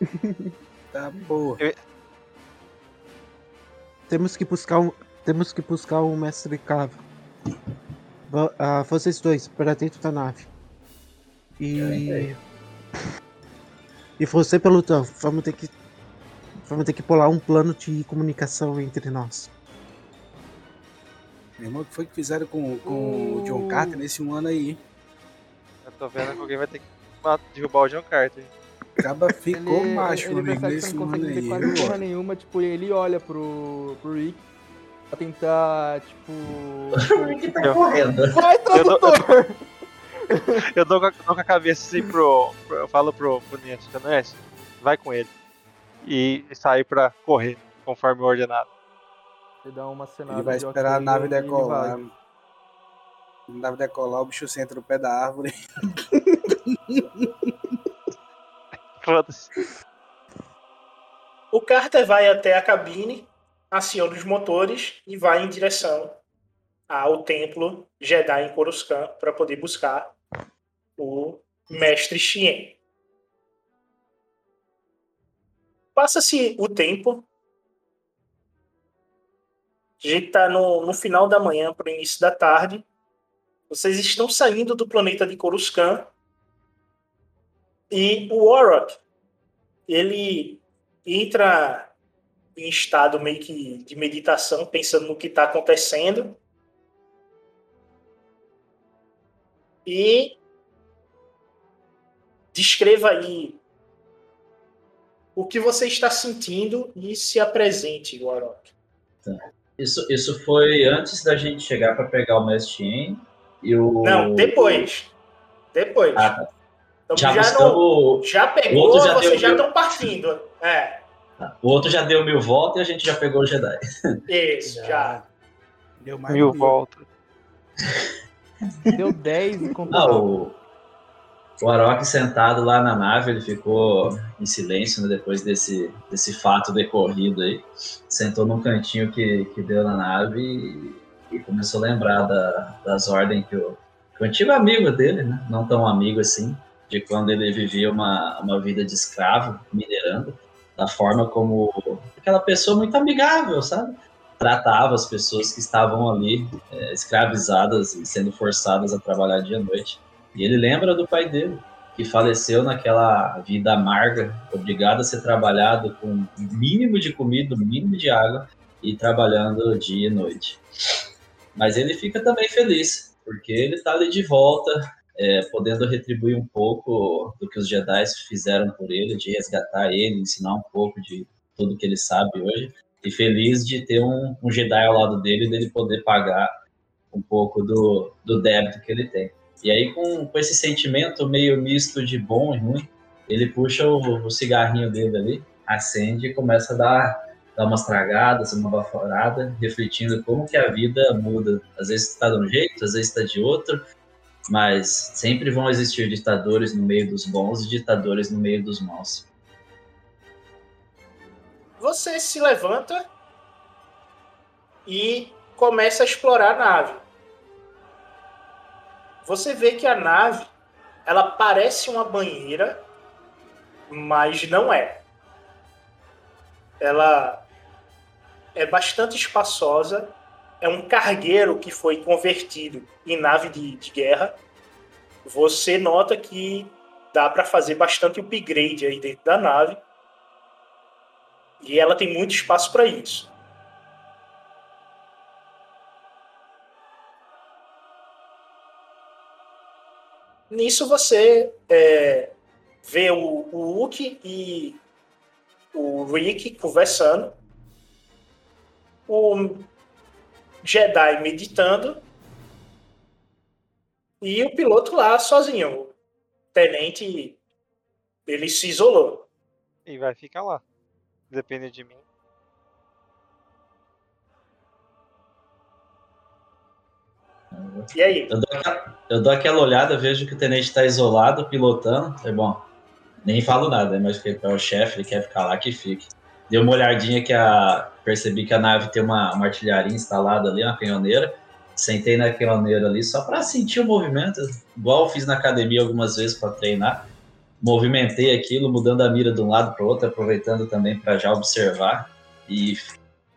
<laughs> Tá, porra. Temos que buscar um, temos que buscar o mestre Cava. Va- ah, vocês dois, para dentro da nave. E. E você, pelotão, vamos ter que. Vamos ter que pular um plano de comunicação entre nós. Meu irmão, o que foi que fizeram com, com o John Carter nesse um ano aí? Eu tô vendo que alguém vai ter que derrubar o John Carter. Acaba ficou ele, macho, ele amigo, nesse não ano aí. quase porra nenhuma, tipo, ele olha pro, pro Rick pra tentar, tipo. <laughs> O Rick tá correndo. Vai, tradutor! <laughs> eu dou, com a, dou com a cabeça assim pro. pro- eu falo pro, pro Nete, Nete, vai com ele. E sair pra correr, conforme ordenado. Ele dá uma cenada Ele vai de esperar a nave e decolar. A nave decolar, o bicho senta no pé da árvore. <laughs> Foda-se. O Carter vai até a cabine aciona os motores e vai em direção ao templo Jedi em Coruscant para poder buscar o mestre Xien. Passa-se o tempo. A gente está no, no final da manhã para o início da tarde. Vocês estão saindo do planeta de Coruscant. E o Warrock, ele entra em estado meio que de meditação, pensando no que está acontecendo. E descreva aí o que você está sentindo e se apresente, Warrock. Tá. Isso, isso foi antes da gente chegar para pegar o Mestre e o. Não, depois. Depois. Ah, tá. Então, Já já, não, já o pegou, outro já vocês deu já mil- estão partindo. É, O outro já deu mil voltas e a gente já pegou o Jedi. isso, já. Deu mais Mil de voltas. <laughs> Deu 10 e contou. Ah, o, o Arok sentado lá na nave, ele ficou em silêncio né, depois desse, desse fato decorrido aí. Sentou num cantinho que, que deu na nave e, e começou a lembrar da- das ordens que o, que o antigo amigo dele, né, não tão amigo assim, de quando ele vivia uma, uma vida de escravo, minerando, da forma como aquela pessoa muito amigável, sabe? Tratava as pessoas que estavam ali é, escravizadas e sendo forçadas a trabalhar dia e noite. E ele lembra do pai dele, que faleceu naquela vida amarga, obrigado a ser trabalhado com o mínimo de comida, o mínimo de água e trabalhando dia e noite. Mas ele fica também feliz, porque ele está ali de volta, é, podendo retribuir um pouco do que os Jedi fizeram por ele, de resgatar ele, ensinar um pouco de tudo que ele sabe hoje, e feliz de ter um, um Jedi ao lado dele dele poder pagar um pouco do, do débito que ele tem. E aí, com, com esse sentimento meio misto de bom e ruim, ele puxa o, o cigarrinho dele ali, acende e começa a dar, dar umas tragadas, uma baforada, refletindo como que a vida muda. Às vezes está de um jeito, às vezes está de outro, mas sempre vão existir ditadores no meio dos bons e ditadores no meio dos maus. Você se levanta e começa a explorar a nave. Você vê que a nave ela parece uma banheira, mas não é. Ela é bastante espaçosa, é um cargueiro que foi convertido em nave de, de guerra. Você nota que dá para fazer bastante upgrade aí dentro da nave. E ela tem muito espaço para isso. Nisso você é, vê o, o Luke e o Rick conversando, o Jedi meditando e o piloto lá sozinho. O tenente ele se isolou. E vai ficar lá. Depende de mim. E aí? Eu dou, aquela, eu dou aquela olhada, vejo que o tenente está isolado, pilotando. É bom, nem falo nada, mas porque é o chefe, ele quer ficar lá, que fique. Dei uma olhadinha que a. Percebi que a nave tem uma, uma artilharia instalada ali, uma canhoneira. Sentei na canhoneira ali só para sentir o movimento, igual fiz na academia algumas vezes para treinar. Movimentei aquilo, mudando a mira de um lado para o outro, aproveitando também para já observar. E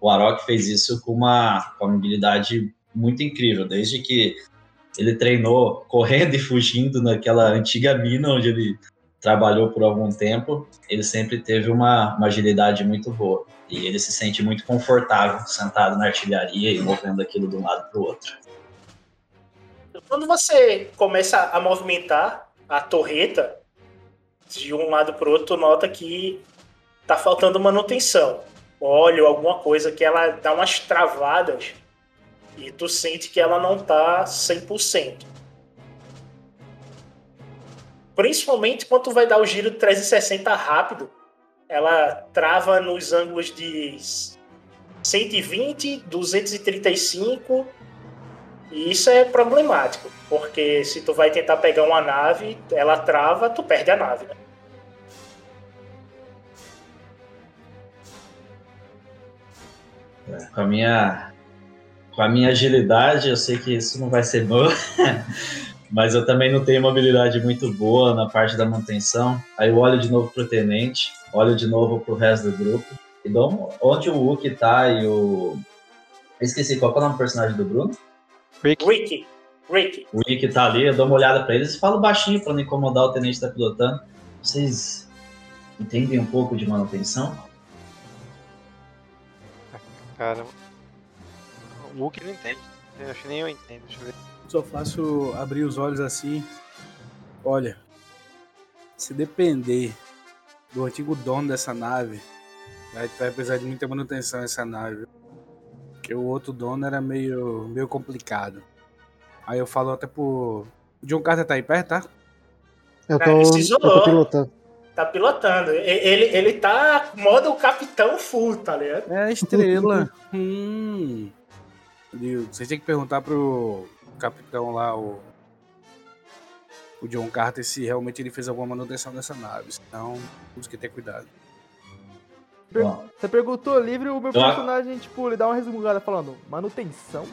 o Arok fez isso com uma, com uma habilidade muito incrível, desde que ele treinou correndo e fugindo naquela antiga mina onde ele trabalhou por algum tempo, ele sempre teve uma, uma agilidade muito boa. E ele se sente muito confortável sentado na artilharia e movendo aquilo de um lado para o outro. Quando você começa a movimentar a torreta de um lado para o outro, nota que tá faltando manutenção. Óleo, alguma coisa que ela dá umas travadas e tu sente que ela não tá 100%. Principalmente quando tu vai dar o giro 360 rápido, ela trava nos ângulos de 120, 235, e isso é problemático, porque se tu vai tentar pegar uma nave, ela trava, tu perde a nave, né? A minha com a minha agilidade, eu sei que isso não vai ser bom, <laughs> mas eu também não tenho uma habilidade muito boa na parte da manutenção. Aí eu olho de novo pro tenente, olho de novo pro resto do grupo e dou onde o Wookie tá e o eu esqueci qual que é o nome do personagem do Bruno? Rick. Rick. Rick. O Rick tá ali, eu dou uma olhada pra eles e falo baixinho pra não incomodar o tenente que tá pilotando. Vocês entendem um pouco de manutenção? Cara, o Wookie não entende. Eu acho que nem eu entendo. Deixa eu ver. Só faço abrir os olhos assim. Olha, se depender do antigo dono dessa nave, vai, vai precisar de muita manutenção essa nave. Porque o outro dono era meio, meio complicado. Aí eu falo até pro. O John Carter tá aí perto, tá? Eu É, tô, ele se eu isolou. tô pilotando. Tá pilotando. Ele, ele tá modo capitão full, tá ligado? É a estrela. hum. Vocês têm que perguntar pro capitão lá, o. O John Carter, se realmente ele fez alguma manutenção dessa nave. Senão, temos que ter cuidado. Per- Bom. Você perguntou livre, o meu Eu- personagem, tipo, ele dá uma resmungada falando, manutenção?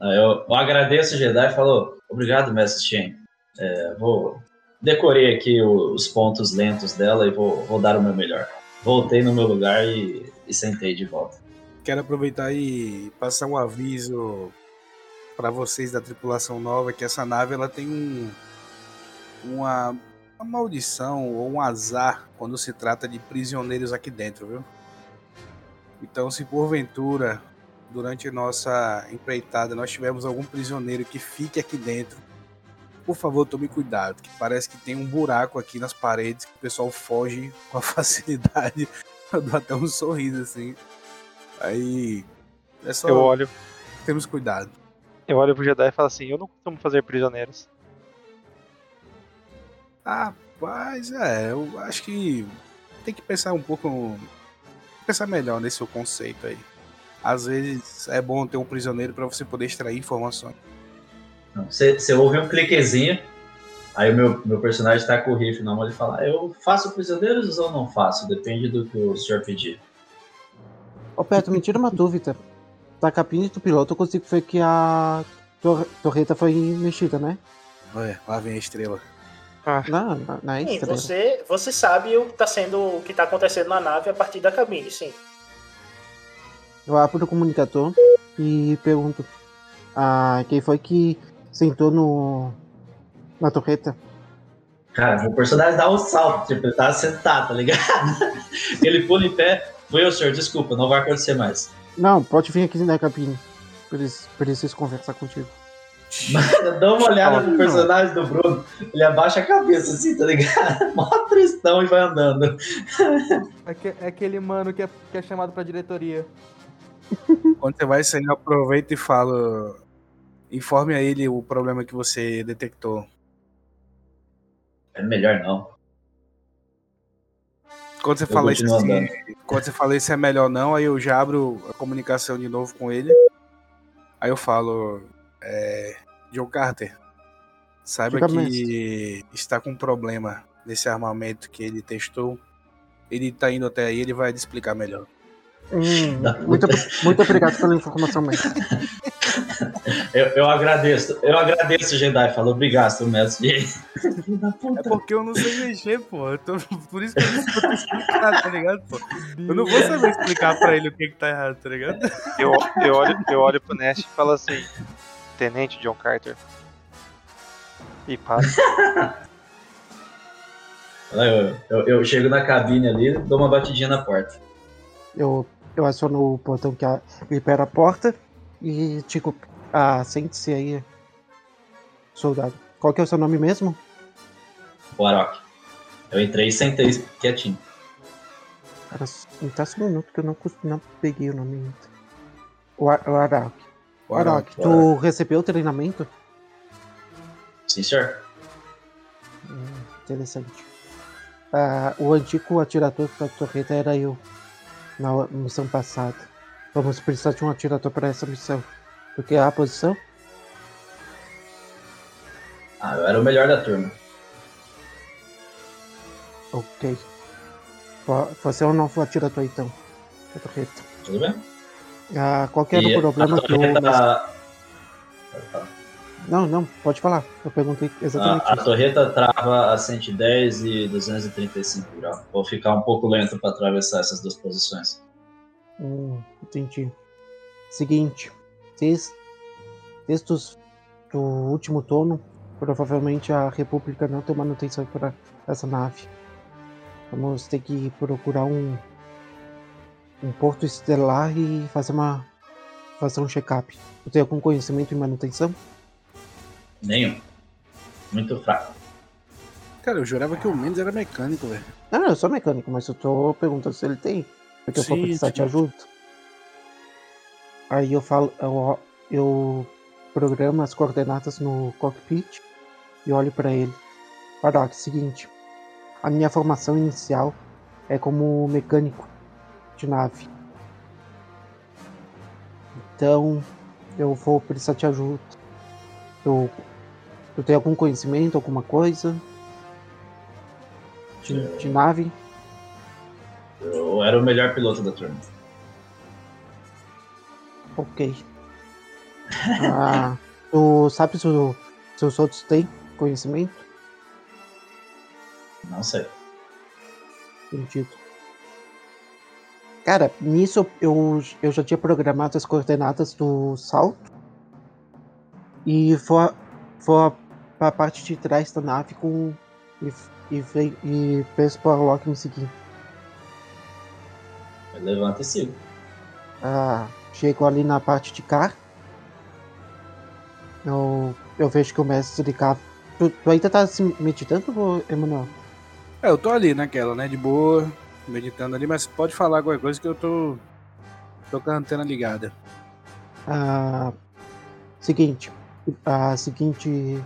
Aí Eu, eu agradeço o Jedi e falo, obrigado, mestre Shen. É, vou decorei aqui o- os pontos lentos dela e vou, vou dar o meu melhor. Voltei no meu lugar e, e sentei de volta. Quero aproveitar e passar um aviso para vocês da tripulação nova que essa nave ela tem um uma, uma maldição ou um azar quando se trata de prisioneiros aqui dentro, viu? Então, se porventura durante nossa empreitada nós tivermos algum prisioneiro que fique aqui dentro, por favor, tome cuidado, que parece que tem um buraco aqui nas paredes que o pessoal foge com a <laughs> facilidade. Eu <laughs> dou até um sorriso assim. Aí. É só. Eu olho, Temos cuidado. eu olho pro Jedi e falo assim, eu não costumo fazer prisioneiros. Rapaz, é, eu acho que tem que pensar um pouco. Pensar melhor nesse seu conceito aí. Às vezes é bom ter um prisioneiro para você poder extrair informações. Você, você ouve um cliquezinho, aí o meu, meu personagem tá com o rifle na mão ele fala, eu faço prisioneiros ou não faço? Depende do que o senhor pedir. Ô, Petro, me tira uma dúvida. Da cabine do piloto eu consigo ver que a tor- torreta foi mexida, né? Olha, lá vem a estrela. Não, não, não é Sim, estrela. você, você sabe o que tá sendo, o que tá acontecendo na nave a partir da cabine, sim. Eu abro o comunicador e pergunto ah, quem foi que sentou no na torreta. Cara, meu personagem dá um salto, tipo, ele tá sentado, tá ligado? <laughs> ele pula em pé, foi o senhor, desculpa, não vai acontecer mais. Não, pode vir aqui na cabine. Preciso, preciso conversar contigo. Mano, dá uma olhada no personagem do Bruno, ele abaixa a cabeça assim, tá ligado? <laughs> Mó tristão e vai andando. É, que- é aquele mano que é, que é chamado pra diretoria. Quando você vai sair, aproveita e fala. Informe a ele o problema que você detectou. É melhor não. Quando você Eu fala isso assim, quando você fala isso é melhor não, aí eu já abro a comunicação de novo com ele. Aí eu falo, é, John Carter, saiba Diga, que mestre. está com um problema nesse armamento que ele testou. Ele tá indo até aí, ele vai te explicar melhor. Hum, muito, muito obrigado pela informação, mestre. <laughs> <laughs> Eu, eu agradeço, eu agradeço, Jedi, falou obrigado, seu mestre. É porque eu não sei mexer, pô. Eu tô- por isso que eu disse pra tu explicar, tá ligado, pô? Eu não vou saber explicar pra ele o que que tá errado, tá ligado? Eu, eu, olho, eu olho pro Nest e falo assim, Tenente John Carter. E paro. Eu, eu, eu chego na cabine ali, dou uma batidinha na porta. Eu, eu aciono o portão que a- libera a porta e digo, ah, sente-se aí, soldado. Qual que é o seu nome mesmo? O Arok. Eu entrei e sentei quietinho. Cara, me dá só um minuto que eu não, não peguei o nome ainda. O, Ar- o Arok. O Arok, Arok, tu recebeu o treinamento? Sim, senhor. Hum, interessante. Ah, o antigo atirador da torreta era eu, na missão passada. Vamos precisar de um atirador para essa missão. Tu quer a posição? Ah, eu era o melhor da turma. Ok. Vo- Você é o novo atirador então. Tudo bem? Ah, qual que era o problema a que o torreta- mestre... Não, não, pode falar. Eu perguntei exatamente A, a isso. torreta trava a 110 e 235 graus. Vou ficar um pouco lento para atravessar essas duas posições. Hum, entendi. Seguinte, desde, desde os, do último turno, provavelmente a República não tem manutenção para essa nave. Vamos ter que procurar um, um porto estelar e fazer uma fazer um check-up. Tu tem algum conhecimento em manutenção? Nenhum. Muito fraco. Cara, eu jurava que o Mendes era mecânico, velho. Não, não, eu sou mecânico, mas eu tô perguntando se ele tem. Porque eu vou precisar de sim. ajuda. Aí eu falo, eu, eu programo as coordenadas no cockpit e olho para ele. Barak, seguinte. A minha formação inicial é como mecânico de nave. Então, eu vou precisar de ajuda. Eu, tu tem algum conhecimento, alguma coisa? De, de nave? Eu era o melhor piloto da turma. Ok. <laughs> Ah, tu sabe se, o- se os outros têm conhecimento? Não sei. Entendido. Cara, nisso eu, eu já tinha programado as coordenadas do salto. E vou, vou pra parte de trás da nave com. E, e, e peço pro Arlok me seguir. Levanta e siga. Ah, chego ali na parte de cá. Eu, eu vejo que o mestre de cá. Tu, tu ainda tá se meditando, Emanuel? É, eu tô ali naquela, né? De boa, meditando ali, mas pode falar qualquer coisa que eu tô. tô com a antena ligada. Ah, seguinte, a seguinte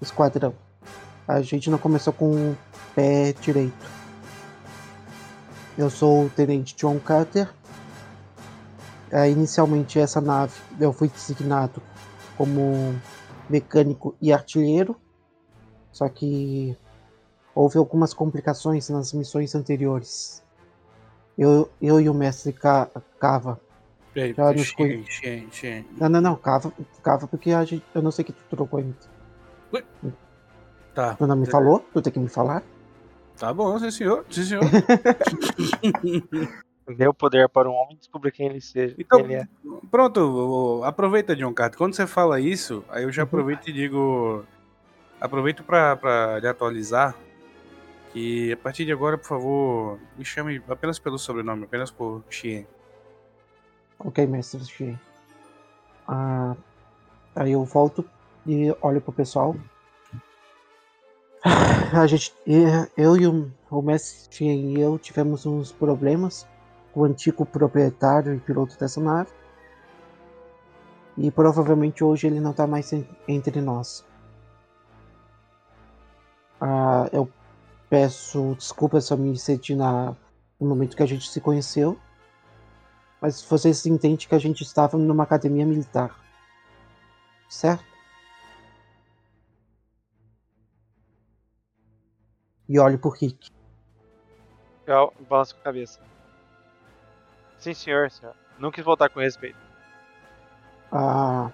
esquadrão. A gente não começou com o pé direito. Eu sou o Tenente John Carter. Ah, inicialmente essa nave eu fui designado como mecânico e artilheiro. Só que houve algumas complicações nas missões anteriores. Eu, eu e o mestre Ca- Cava Peraí, Já nos. Não, não, não, cava, cava porque a gente, eu não sei que tu trocou ainda. Tá. Tu não me falou? Tu tem que me falar? Tá bom, sim senhor, sim senhor. <laughs> O poder para um homem descobrir quem ele seja. Então, ele é. pronto, aproveita, John Carter. Quando você fala isso, aí eu já aproveito e digo. Aproveito pra, pra lhe atualizar. Que a partir de agora, por favor, me chame apenas pelo sobrenome, apenas por Xien. Ok, mestre Xie. Ah, aí eu volto e olho pro pessoal. <sighs> A gente, eu e o, o mestre e eu tivemos uns problemas com o antigo proprietário e piloto dessa nave. E provavelmente hoje ele não tá mais en- entre nós. Ah, eu peço desculpas se eu me senti na, no momento que a gente se conheceu. Mas vocês entendem que a gente estava numa academia militar. Certo? E olho pro Rick. Eu balanço com a cabeça. Sim, senhor, senhor. Não quis voltar com respeito. Ah,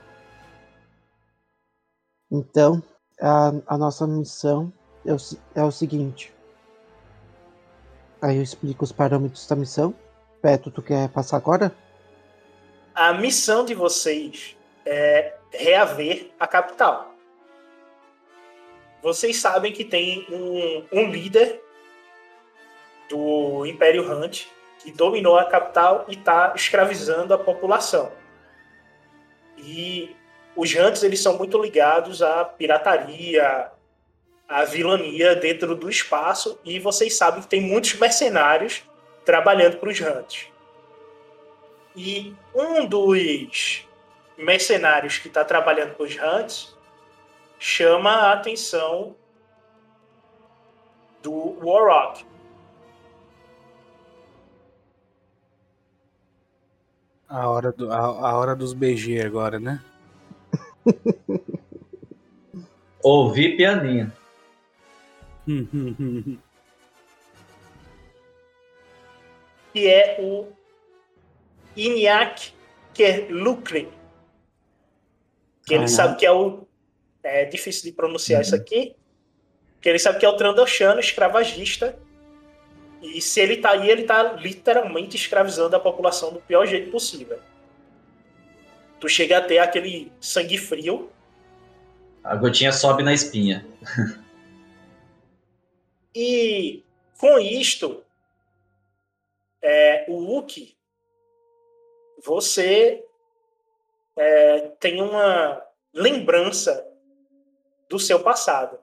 então, a, a nossa missão é o, é o seguinte. Aí eu explico os parâmetros da missão. Beto, tu quer passar agora? A missão de vocês é reaver a capital. Vocês sabem que tem um, um líder do Império Hunt que dominou a capital e está escravizando a população. E os Hunts eles são muito ligados à pirataria, à vilania dentro do espaço e vocês sabem que tem muitos mercenários trabalhando para os Hunts. E um dos mercenários que está trabalhando com os Hunts chama a atenção do Warrock. A hora, do, a, a hora dos BG agora, né? <laughs> Ouvi pianinho. <laughs> que é o Inyak Kerlukri. Que ele sabe que é o. É difícil de pronunciar isso aqui. Que ele sabe que é o Trandoshano escravagista. E se ele tá aí, ele tá literalmente escravizando a população do pior jeito possível. Tu chega a ter aquele sangue frio. A gotinha sobe na espinha. <laughs> E com isto, é, o Wookie, você é, tem uma lembrança do seu passado.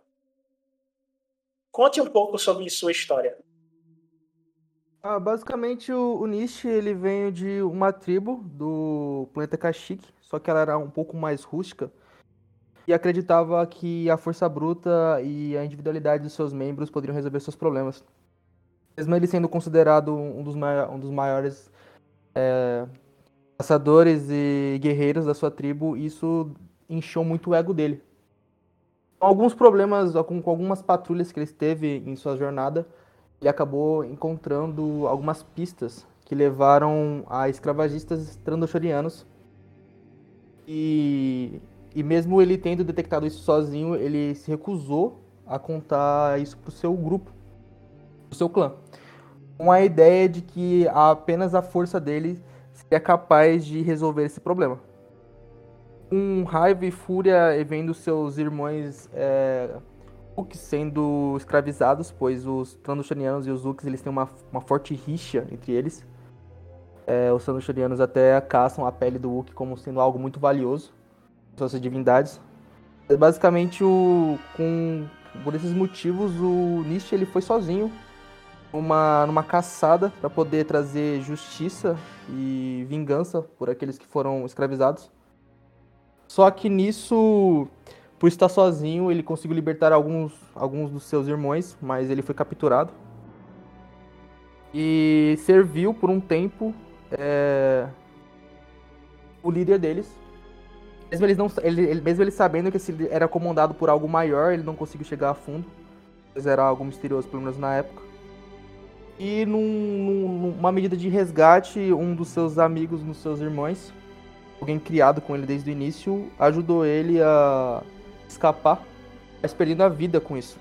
Conte um pouco sobre sua história. Ah, basicamente o, o Nish ele veio de uma tribo do planeta Kashyyyk, só que ela era um pouco mais rústica e acreditava que a força bruta e a individualidade dos seus membros poderiam resolver seus problemas. Mesmo ele sendo considerado um dos, mai- um dos maiores é, caçadores e guerreiros da sua tribo, isso inchou muito o ego dele. Alguns problemas, com, com algumas patrulhas que ele teve em sua jornada, ele acabou encontrando algumas pistas que levaram a escravagistas trandoshorianos. E, e mesmo ele tendo detectado isso sozinho, ele se recusou a contar isso pro seu grupo, pro seu clã. Com a ideia de que apenas a força dele seria capaz de resolver esse problema. Com raiva e fúria, e vendo seus irmãos é, Uks sendo escravizados, pois os Trandoshanianos e os Uks eles têm uma, uma forte rixa entre eles. É, os Trandoshanianos até caçam a pele do Uk como sendo algo muito valioso, suas divindades. Basicamente, o, com, por esses motivos, o Nish ele foi sozinho numa, numa caçada para poder trazer justiça e vingança por aqueles que foram escravizados. Só que nisso, por estar sozinho, ele conseguiu libertar alguns, alguns dos seus irmãos, mas ele foi capturado. E serviu por um tempo é, o líder deles. Mesmo, eles não, ele, ele- mesmo ele sabendo que esse era comandado por algo maior, ele não conseguiu chegar a fundo. Pois era algo misterioso, pelo menos na época. E num- num- numa medida de resgate, um dos seus amigos, um dos seus irmãos, alguém criado com ele desde o início, ajudou ele a escapar, mas perdendo a vida com isso.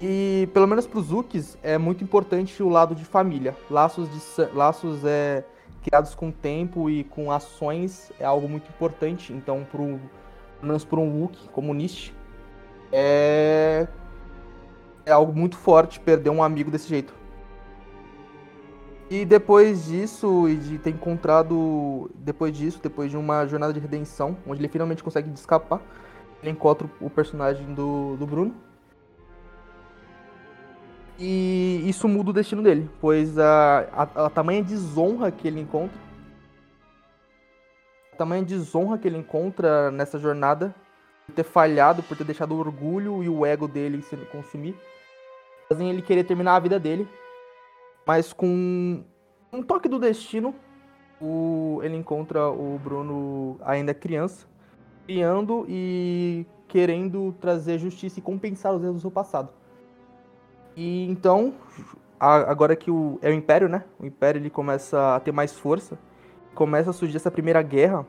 E pelo menos para os Ukis é muito importante o lado de família. Laços de laços é criados com tempo e com ações é algo muito importante. Então, pro, pelo menos para um o Nish, é é algo muito forte perder um amigo desse jeito. E depois disso, e de ter encontrado. Depois disso, depois de uma jornada de redenção, onde ele finalmente consegue escapar, ele encontra o personagem do, do Bruno. E isso muda o destino dele, pois a, a, a tamanha desonra que ele encontra. A tamanha desonra que ele encontra nessa jornada, por ter falhado, por ter deixado o orgulho e o ego dele se consumir, fazem ele querer terminar a vida dele. Mas com um toque do destino, o, ele encontra o Bruno ainda criança, criando e querendo trazer justiça e compensar os erros do passado. E então, a- agora que o, é o Império, né? O Império ele começa a ter mais força, começa a surgir essa primeira guerra.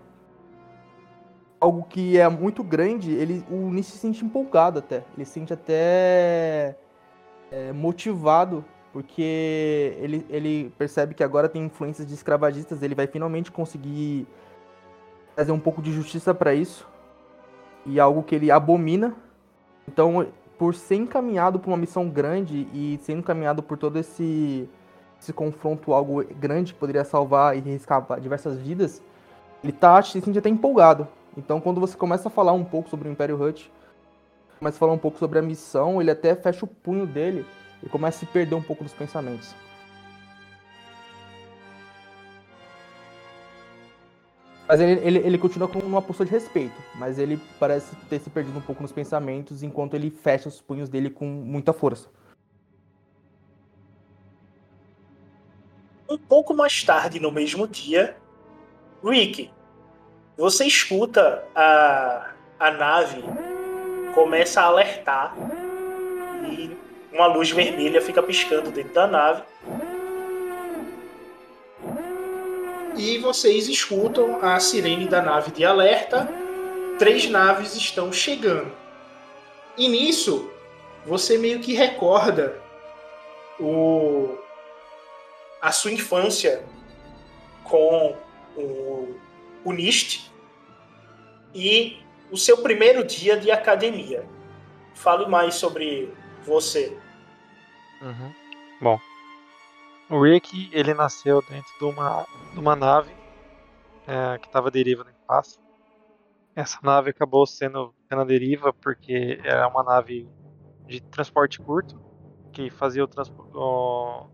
Algo que é muito grande, ele, o Nish se sente empolgado até. Ele se sente até é, motivado, porque ele, ele percebe que agora tem influências de escravagistas, ele vai finalmente conseguir trazer um pouco de justiça para isso. E algo que ele abomina. Então, por ser encaminhado por uma missão grande e ser encaminhado por todo esse, esse confronto, algo grande que poderia salvar e riscar diversas vidas, ele tá, se sente até empolgado. Então, quando você começa a falar um pouco sobre o Império Hut, começa a falar um pouco sobre a missão, ele até fecha o punho dele e começa a se perder um pouco dos pensamentos. Mas ele, ele, ele continua com uma postura de respeito, mas ele parece ter se perdido um pouco nos pensamentos enquanto ele fecha os punhos dele com muita força. Um pouco mais tarde, no mesmo dia, Rick, você escuta a, a nave começa a alertar e uma luz vermelha fica piscando dentro da nave. e vocês escutam a sirene da nave de alerta. Três naves estão chegando. E nisso, você meio que recorda o a sua infância com o, o NIST e o seu primeiro dia de academia. Fale mais sobre você. Uhum. Bom, o Rick ele nasceu dentro de uma, de uma nave é, que estava deriva no espaço. Essa nave acabou sendo na deriva porque era uma nave de transporte curto que fazia o, o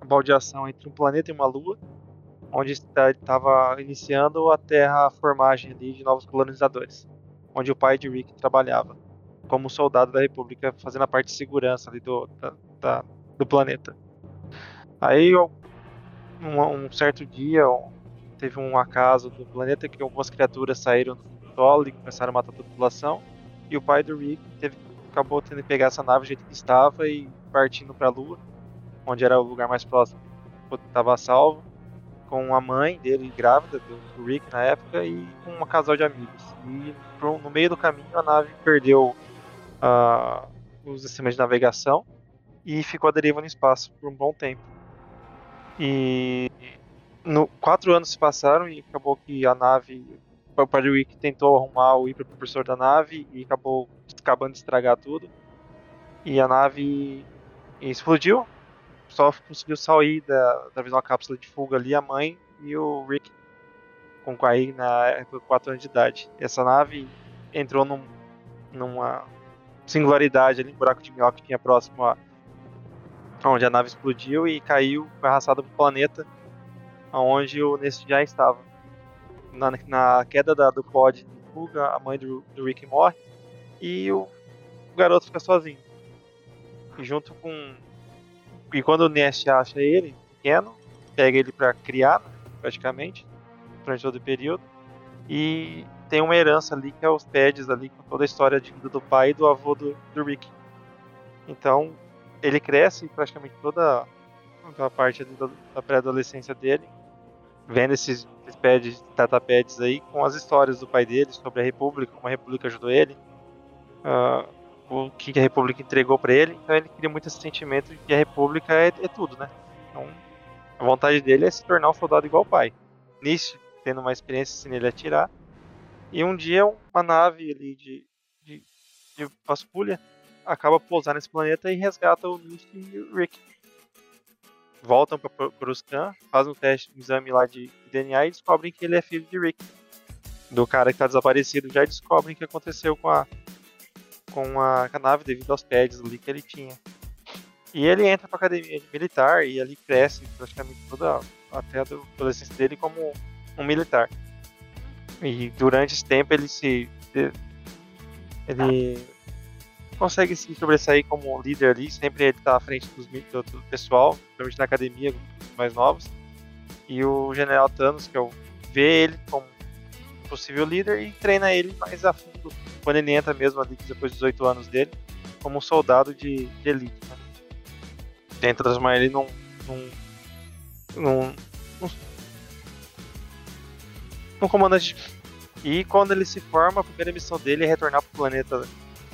a baldeação entre um planeta e uma lua, onde estava iniciando a Terra a formagem ali de novos colonizadores, onde o pai de Rick trabalhava como soldado da República, fazendo a parte de segurança ali do, da, da, do planeta. Aí, um, um, certo dia, teve um acaso do planeta que algumas criaturas saíram do solo e começaram a matar a população, e o pai do Rick teve, acabou tendo que pegar essa nave do jeito que estava e partindo para a Lua, onde era o lugar mais próximo que estava salvo, com a mãe dele grávida, do Rick na época, e com um casal de amigos. E no meio do caminho a nave perdeu uh, os sistemas de navegação e ficou à deriva no espaço por um bom tempo. E no, quatro anos se passaram e acabou que a nave, o Padre Rick tentou arrumar o hiperpropulsor da nave e acabou acabando de estragar tudo. E a nave explodiu, só conseguiu sair da, da uma cápsula de fuga ali, a mãe e o Rick com aí na 4 anos de idade. Essa nave entrou num, numa singularidade ali, um buraco de minhoca que tinha próximo a onde a nave explodiu e caiu, foi arrastada para o planeta onde o Nest já estava. Na, na queda da, do pod de fuga, a mãe do, do Rick morre e o, o garoto fica sozinho. E junto com e quando o Nest acha ele, pequeno, pega ele para criar, praticamente, durante todo o período. E tem uma herança ali que é os pads ali, com toda a história de vida do pai e do avô do, do Rick. Então, ele cresce praticamente toda a parte da, pré-adolescência dele, vendo esses, esses pads, aí, com as histórias do pai dele sobre a República, como a República ajudou ele. Uh, o que a República entregou para ele, então ele cria muito esse sentimento de que a República é, é, tudo, né? Então, a vontade dele é se tornar um soldado igual ao pai. Nisso, tendo uma experiência sem ele atirar, e um dia uma nave ali de, de, de vasculha acaba pousar nesse planeta e resgata o Nish e o Rick. Voltam para os Scan, fazem um teste, um exame lá de DNA e descobrem que ele é filho de Rick. Do cara que está desaparecido, já descobrem o que aconteceu com a, com a, com a nave devido aos pads ali que ele tinha. E ele entra para academia militar e ali cresce praticamente toda até a adolescência dele como um militar. E durante esse tempo ele se ele consegue se sobressair como líder ali, sempre ele está à frente dos, do, do pessoal, principalmente na academia, mais novos. E o General Thanos, que o, vê ele como possível líder e treina ele mais a fundo quando ele entra mesmo ali depois dos 18 anos dele, como um soldado de, de elite. Né? Tenta transformar ele num, num, num, num, num comandante. E quando ele se forma, a primeira missão dele é retornar para o planeta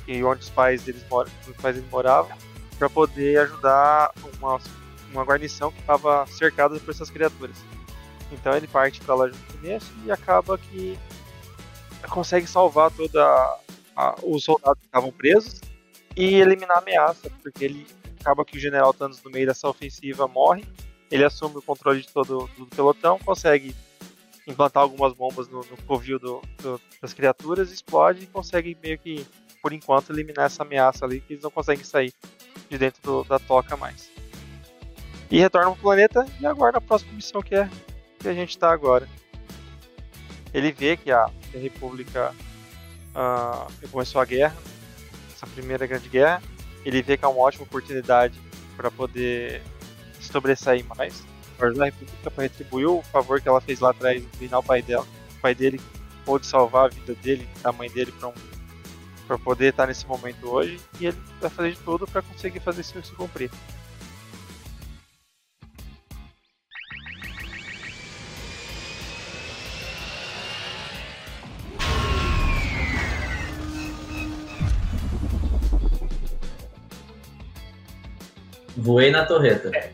e onde os pais deles moram, os pais deles moravam, para poder ajudar uma, uma guarnição que estava cercada por essas criaturas. Então ele parte para lá junto com esse e acaba que consegue salvar toda a, os soldados que estavam presos e eliminar a ameaça, porque ele acaba que o General Thanos no meio dessa ofensiva morre, ele assume o controle de todo o pelotão, consegue implantar algumas bombas no, no covil do, do, das criaturas, explode e consegue meio que, por enquanto, eliminar essa ameaça ali, que eles não conseguem sair de dentro do, da toca mais. E retorna pro planeta e aguarda a próxima missão que é que a gente está agora. Ele vê que a, República uh, começou a guerra, essa primeira grande guerra. Ele vê que é uma ótima oportunidade para poder sobressair mais. A República para retribuir o favor que ela fez lá atrás, treinar o pai dela. O pai dele pôde salvar a vida dele, da mãe dele, para um, para poder estar nesse momento hoje e ele vai fazer de tudo para conseguir fazer isso se cumprir. Voei na torreta. É.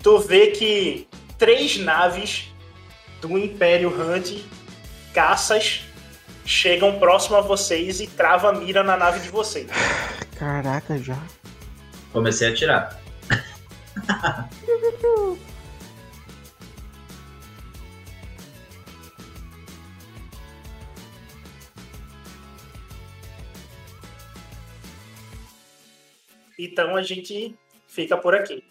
Tu vê que três naves do Império Hunt, caças, chegam próximo a vocês e trava a mira na nave de vocês. Caraca, já. Comecei a atirar. Então a gente fica por aqui.